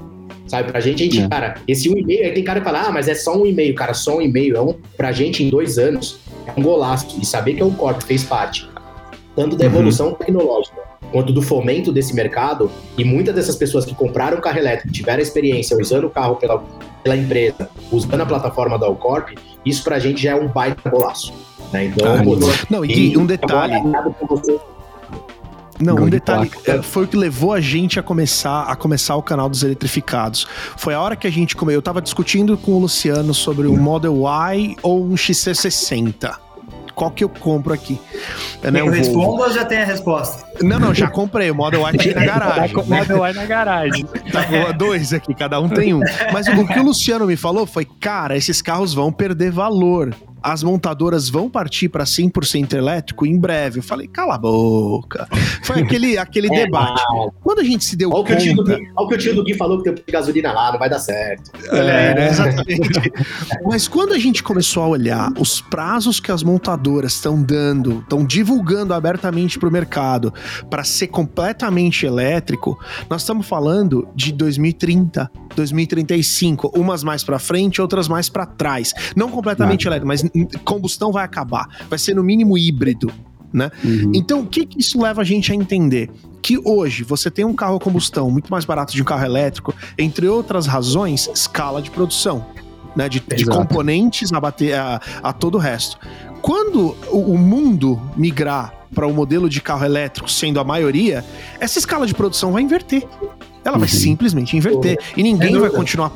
Sabe, pra gente, a gente, é. cara, esse um e-mail, aí tem cara que fala, ah, mas é só um e-mail, cara, só um e-mail. É um, pra gente, em dois anos, é um golaço. E saber que é um corpo fez parte, tanto da uhum. evolução uhum. tecnológica, quanto do fomento desse mercado, e muitas dessas pessoas que compraram carro elétrico, tiveram experiência usando o carro pela, pela empresa, usando a plataforma da Alcorp, isso pra gente já é um baita golaço. Né? Então, ah, não, e, e um detalhe. Não, um detalhe, é, foi o que levou a gente a começar a começar o canal dos eletrificados. Foi a hora que a gente comeu. Eu tava discutindo com o Luciano sobre um Model Y ou um XC60 qual que eu compro aqui. É, né, eu respondo ou já tem a resposta? Não, não, já comprei. O Model Y aqui na garagem. Tá né? Model Y na garagem. Tá dois aqui, cada um tem um. Mas o que o Luciano me falou foi, cara, esses carros vão perder valor as montadoras vão partir para 100% elétrico em breve. Eu falei, cala a boca. Foi aquele, aquele é, debate. Não. Quando a gente se deu olha conta... Que olha o que o tio do Gui falou que tem gasolina lá, não vai dar certo. É, né? exatamente. Mas quando a gente começou a olhar os prazos que as montadoras estão dando, estão divulgando abertamente para o mercado para ser completamente elétrico, nós estamos falando de 2030, 2035, umas mais para frente, outras mais para trás. Não completamente elétrico, mas combustão vai acabar. Vai ser no mínimo híbrido. Né? Uhum. Então, o que, que isso leva a gente a entender? Que hoje você tem um carro a combustão muito mais barato de um carro elétrico, entre outras razões, escala de produção. Né, de, de componentes a bater a, a todo o resto. Quando o, o mundo migrar para o modelo de carro elétrico, sendo a maioria, essa escala de produção vai inverter. Ela vai uhum. simplesmente inverter. E ninguém vai continuar.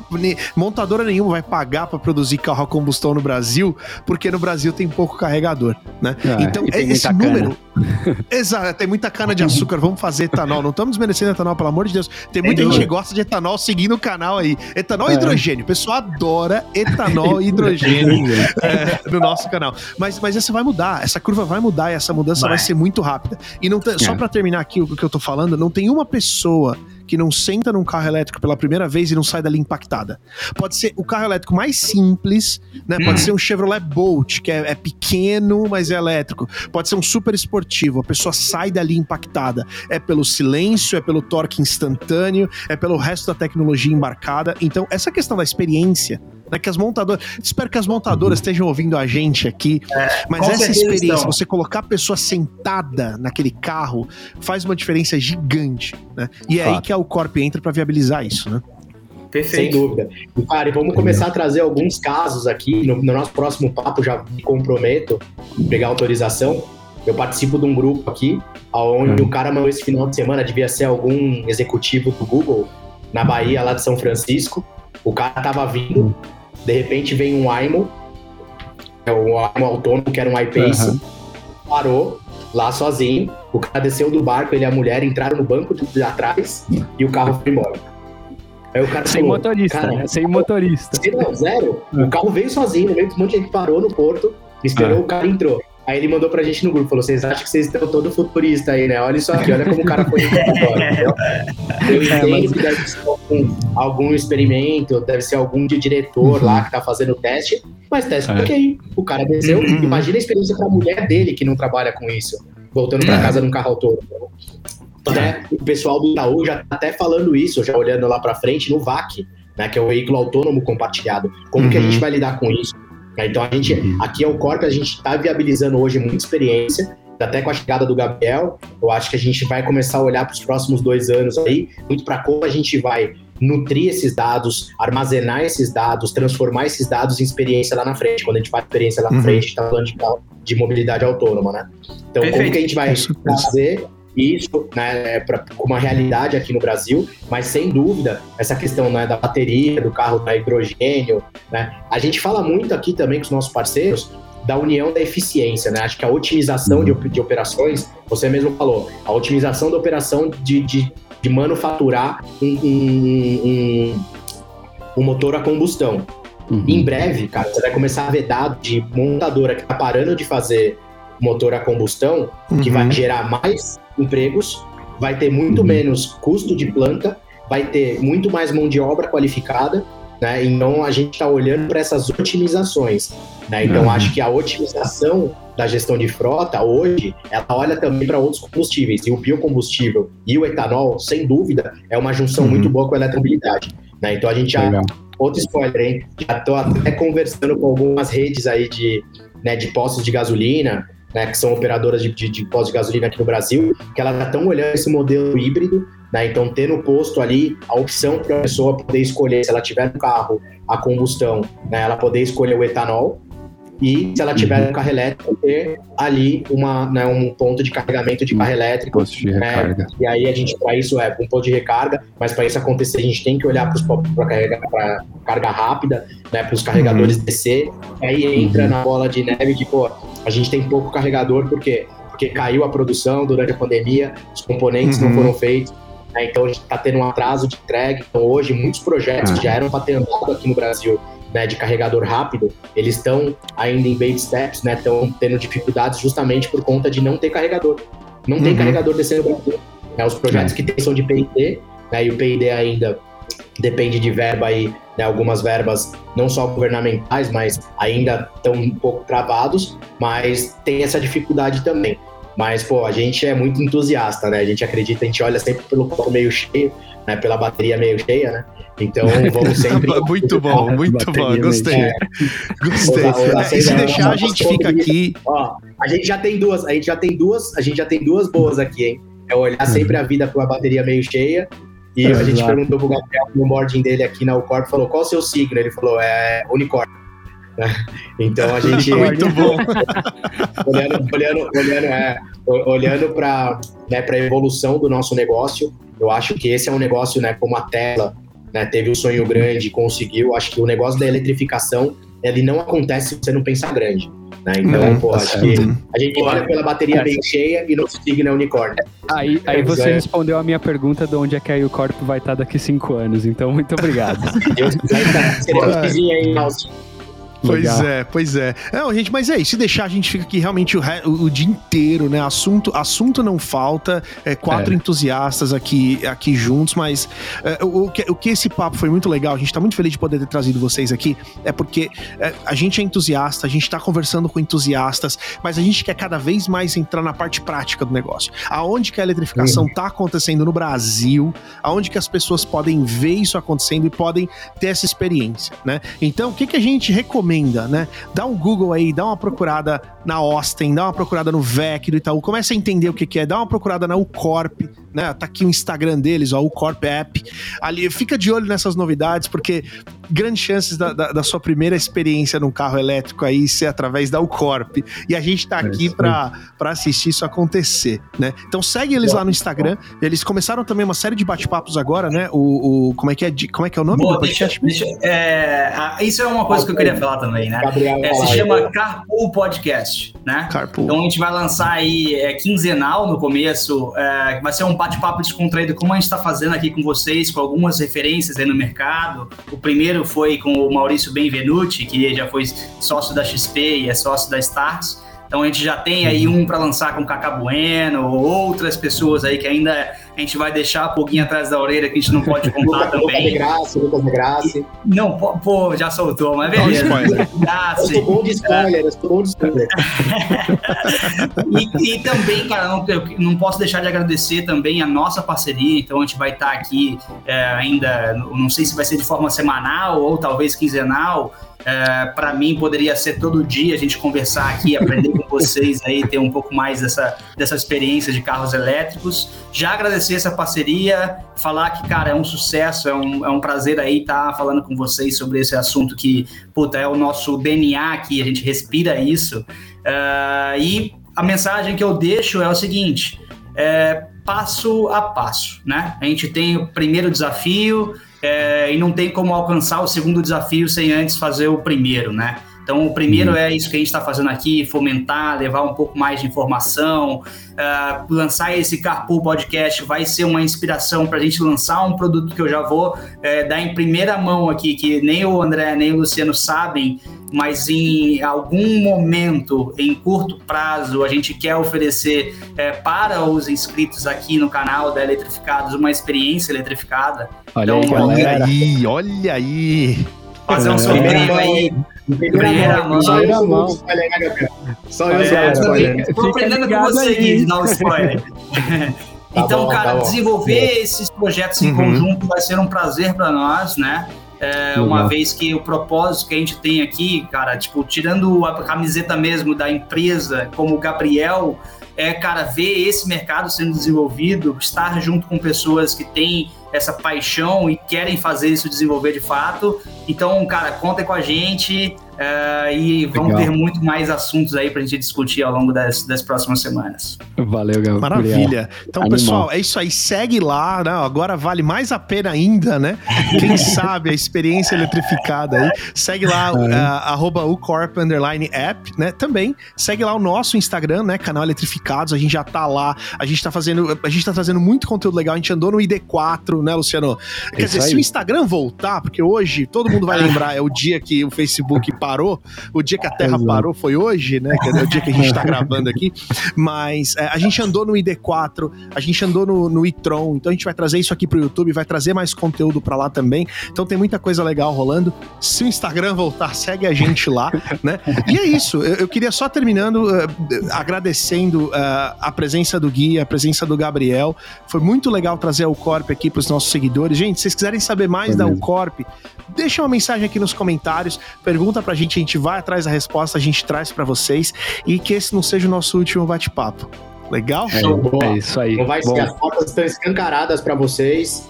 Montadora nenhuma vai pagar para produzir carro a combustão no Brasil, porque no Brasil tem pouco carregador, né? Ah, então, esse número. Exato, tem muita cana de açúcar, vamos fazer etanol. Não estamos desmerecendo etanol, pelo amor de Deus. Tem muita gente que gosta de etanol seguindo o canal aí. Etanol e é. hidrogênio. O pessoal adora etanol e hidrogênio é, no nosso canal. Mas, mas essa vai mudar, essa curva vai mudar e essa mudança vai, vai ser muito rápida. E não tem, só é. para terminar aqui o que eu tô falando, não tem uma pessoa que não senta num carro elétrico pela primeira vez e não sai dali impactada. Pode ser o carro elétrico mais simples, né? Pode hum. ser um Chevrolet Bolt, que é, é, pequeno, mas é elétrico. Pode ser um super esportivo, a pessoa sai dali impactada. É pelo silêncio, é pelo torque instantâneo, é pelo resto da tecnologia embarcada. Então, essa questão da experiência Né, que as montadoras. Espero que as montadoras uhum. estejam ouvindo a gente aqui. É, mas essa experiência, você colocar a pessoa sentada naquele carro, faz uma diferença gigante. Né? E é aí que a Corp entra para viabilizar isso, né? Perfeito. Sem dúvida. E, cara, vamos começar a trazer alguns casos aqui. No, no nosso próximo papo, já me comprometo pegar autorização. Eu participo de um grupo aqui, onde hum. o cara mandou esse final de semana, devia ser algum executivo do Google, na Bahia, lá de São Francisco. O cara tava vindo, de repente vem um Aimo, é um Aimo autônomo, que era um iPace, uhum. parou lá sozinho. O cara desceu do barco, ele e a mulher entraram no banco de, de atrás e o carro foi embora. Aí o cara sem falou, motorista, cara, né? Sem motorista. Não, zero. O carro veio sozinho, veio um monte de gente parou no porto, esperou, ah. o cara entrou. Aí ele mandou pra gente no grupo, falou, vocês acham que vocês estão todo futurista aí, né? Olha só aqui, olha como o cara foi agora, Eu é, entendo que deve ser algum, algum, experimento, deve ser algum de diretor uhum. lá que tá fazendo o teste, mas teste é. ok. O cara desceu, uhum. imagina a experiência pra mulher dele que não trabalha com isso, voltando pra é. casa num carro autônomo. Né? O pessoal do Itaú já tá até falando isso, já olhando lá pra frente no VAC, né, que é o veículo autônomo compartilhado. Como uhum. que a gente uhum. vai lidar com isso? Né? Então a gente, uhum. aqui é o Corp, a gente está viabilizando hoje muita experiência, até com a chegada do Gabriel, eu acho que a gente vai começar a olhar para os próximos dois anos aí, muito para como a gente vai nutrir esses dados, armazenar esses dados, transformar esses dados em experiência lá na frente. Quando a gente faz experiência lá na uhum. frente, a gente está falando de, de, mobilidade autônoma, né? Então, Perfeito. como que a gente vai fazer isso né, é para uma realidade aqui no Brasil, mas sem dúvida, essa questão né, da bateria, do carro da hidrogênio, né, a gente fala muito aqui também com os nossos parceiros da união da eficiência, né? Acho que a otimização de, uhum. de operações, você mesmo falou, a otimização da operação de, de, de manufaturar um, um, um, um, motor a combustão. Uhum. Em breve, cara, você vai começar a ver dados de montadora que está parando de fazer motor a combustão, uhum. que vai uhum. gerar mais empregos, vai ter muito uhum. menos custo de planta, vai ter muito mais mão de obra qualificada, né? Então a gente está olhando para essas otimizações, né? Então uhum. acho que a otimização da gestão de frota hoje, ela olha também para outros combustíveis e o biocombustível e o etanol, sem dúvida, é uma junção uhum. muito boa com a eletromobilidade, né? Então a gente já Legal. outro spoiler, hein? Já estou até conversando com algumas redes aí de, né, de postos de gasolina, né, que são operadoras de, de, de pós de gasolina aqui no Brasil, que elas estão olhando esse modelo híbrido, né, então ter no posto ali a opção para a pessoa poder escolher, se ela tiver no carro a combustão, né, ela poder escolher o etanol, e se ela tiver uhum. um carro elétrico, ter ali uma, né, um ponto de carregamento de carro elétrico. Posto de né? recarga. E aí a gente, para isso, é um ponto de recarga, mas para isso acontecer, a gente tem que olhar para carga rápida, né, para os carregadores uhum. DC. Aí entra uhum. na bola de neve de, pô, a gente tem pouco carregador, por quê? Porque caiu a produção durante a pandemia, os componentes uhum. não foram feitos. Né, então a gente está tendo um atraso de entrega. Então hoje muitos projetos que já eram para ter andado aqui no Brasil né, de carregador rápido, eles estão ainda em baby steps, né, estão tendo dificuldades justamente por conta de não ter carregador. Não uhum. tem carregador descendo no Brasil. Né, os projetos é. que tem são de P&D, né, e o P&D ainda depende de verba aí, né, algumas verbas não só governamentais, mas ainda estão um pouco travados, mas tem essa dificuldade também. Mas, pô, a gente é muito entusiasta, né? A gente acredita, a gente olha sempre pelo copo meio cheio, né? Pela bateria meio cheia, né? Então vamos sempre. muito bom, muito bom, gostei. Gostei. É, se deixar, a gente fica aqui. Ó, a gente já tem duas, a gente já tem duas, a gente já tem duas boas aqui, hein? É olhar uhum. sempre a vida com a bateria meio cheia. E a gente perguntou pro Gabriel no boarding dele aqui na Ucorp, falou qual é o seu signo? Ele falou, é unicórnio. Então a gente. Muito bom. olhando olhando, olhando, é, olhando para né, a evolução do nosso negócio, eu acho que esse é um negócio, né, como a tela né, teve um sonho grande, conseguiu. Acho que o negócio da eletrificação ele não acontece se você não pensar grande. Né? Então, uhum, pô, tá acho que a gente olha pela bateria é. bem cheia e não signa é unicórnio. Aí, aí você é. respondeu a minha pergunta de onde é que a Ucorp vai estar daqui cinco anos. Então, muito obrigado. Deus quiser, seremos vizinhos aí, Pois Legal. é, pois é. Não, gente, mas é isso. Se deixar, a gente fica aqui realmente o, o, o dia inteiro, né? Assunto, assunto não falta. É, quatro é. entusiastas aqui, aqui juntos, mas é, o, que, o que esse papo foi muito legal, a gente tá muito feliz de poder ter trazido vocês aqui, é porque é, a gente é entusiasta, a gente tá conversando com entusiastas, mas a gente quer cada vez mais entrar na parte prática do negócio. Aonde que a eletrificação uhum. tá acontecendo no Brasil, aonde que as pessoas podem ver isso acontecendo e podem ter essa experiência, né? Então, o que, que a gente recomenda, né? Dá um Google aí, dá uma procurada na Austin, dá uma procurada no VEC do Itaú, começa a entender o que, que é, dá uma procurada na Ucorp, né? Tá aqui o Instagram deles, ó, o Corp App. Ali, fica de olho nessas novidades, porque grandes chances da, da, da, sua primeira experiência num carro elétrico aí ser através da Ucorp. E a gente tá aqui é para assistir isso acontecer, né? Então segue eles lá no Instagram. Eles começaram também uma série de bate-papos agora, né? O, o, como é que é, como é que é o nome Boa, do podcast? Deixa, deixa, é, isso é uma coisa que eu queria falar também, né? É, se chama Carpool Podcast, né? Carpool. Então a gente vai lançar aí é, quinzenal no começo, é, vai ser um bate-papo descontraído, como a gente está fazendo aqui com vocês, com algumas referências aí no mercado. O primeiro foi com o Maurício Benvenuti, que já foi sócio da XP e é sócio da Starts. Então a gente já tem aí um para lançar com o Cacá Bueno, outras pessoas aí que ainda a gente vai deixar a pulguinha atrás da orelha que a gente não pode contar também. Lucas de Graça, Lucas de Graça. Não, pô, já soltou, mas beleza. eu sou bom de spoiler, eu sou bom de spoiler. e, e, também, cara, não, eu não posso deixar de agradecer também a nossa parceria, então a gente vai estar aqui é, ainda, não sei se vai ser de forma semanal ou talvez quinzenal, é, para mim poderia ser todo dia a gente conversar aqui, aprender com vocês aí, ter um pouco mais dessa, dessa experiência de carros elétricos. Já agradecer essa parceria, falar que, cara, é um sucesso, é um, é um prazer aí estar tá falando com vocês sobre esse assunto que, puta, é o nosso DNA aqui, a gente respira isso. É, e a mensagem que eu deixo é o seguinte: é, passo a passo, né? A gente tem o primeiro desafio, é, e não tem como alcançar o segundo desafio sem antes fazer o primeiro, né? Então, o primeiro uhum. é isso que a gente está fazendo aqui: fomentar, levar um pouco mais de informação. Uh, lançar esse Carpool Podcast vai ser uma inspiração para a gente lançar um produto que eu já vou uh, dar em primeira mão aqui, que nem o André nem o Luciano sabem, mas em algum momento, em curto prazo, a gente quer oferecer uh, para os inscritos aqui no canal da Eletrificados uma experiência eletrificada. Olha então, aí, olha aí, olha aí. Fazer um sorteio aí. Primeira mão. Só eu mão. Só eu é, Estou aprendendo com você dar um spoiler. Tá então, bom, cara, tá desenvolver esses projetos em uhum. conjunto vai ser um prazer para nós, né? É, uma vez que o propósito que a gente tem aqui, cara, tipo, tirando a camiseta mesmo da empresa, como o Gabriel, é, cara, ver esse mercado sendo desenvolvido, estar junto com pessoas que têm essa paixão e querem fazer isso desenvolver de fato. Então, cara, contem com a gente. Uh, e Legal. vamos ter muito mais assuntos aí pra gente discutir ao longo das, das próximas semanas. Valeu, Gabriel. Maravilha. Então, Animal. pessoal, é isso aí. Segue lá, né? Agora vale mais a pena ainda, né? Quem sabe a experiência eletrificada aí. Segue lá, uh, arroba ucorp underline app, né? Também segue lá o nosso Instagram, né? Canal Eletrificados. A gente já tá lá. A gente tá fazendo, a gente tá trazendo muito conteúdo legal. A gente andou no ID4, né, Luciano? Quer dizer, aí. se o Instagram voltar, porque hoje todo mundo vai lembrar, é o dia que o Facebook parou, o dia que a Terra Exato. parou foi hoje, né? Que é o dia que a gente tá gravando aqui. Mas é, a gente andou no ID4, a gente andou no, no e-tron, então a gente vai trazer isso aqui pro YouTube, vai trazer mais conteúdo para lá também. Então tem muita coisa legal rolando. Se o Instagram voltar, segue a gente lá, né? E é isso. Eu, eu queria só terminando uh, agradecendo uh, a presença do Gui, a presença do Gabriel. Foi muito legal trazer o Corp aqui pros nossos seguidores. Gente, se vocês quiserem saber mais Beleza. da Ucorp, deixa uma mensagem aqui nos comentários, pergunta pra gente, a gente vai atrás da resposta, a gente traz para vocês e que esse não seja o nosso último bate-papo. Legal? É, é, isso aí. Não vai ser, as portas estão escancaradas para vocês.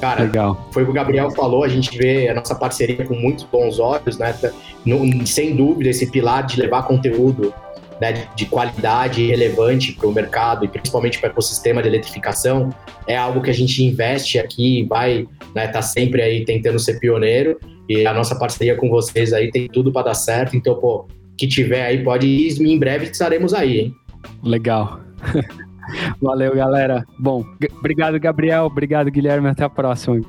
Cara, Legal. foi o que o Gabriel falou, a gente vê a nossa parceria com muitos bons olhos, né? No, sem dúvida, esse pilar de levar conteúdo né, de qualidade e relevante para o mercado e principalmente para o ecossistema de eletrificação é algo que a gente investe aqui, vai estar né, tá sempre aí tentando ser pioneiro e a nossa parceria com vocês aí tem tudo para dar certo. Então, pô, que tiver aí pode ir, em breve estaremos aí, hein? Legal. Valeu, galera. Bom, obrigado, Gabriel. Obrigado, Guilherme. Até a próxima.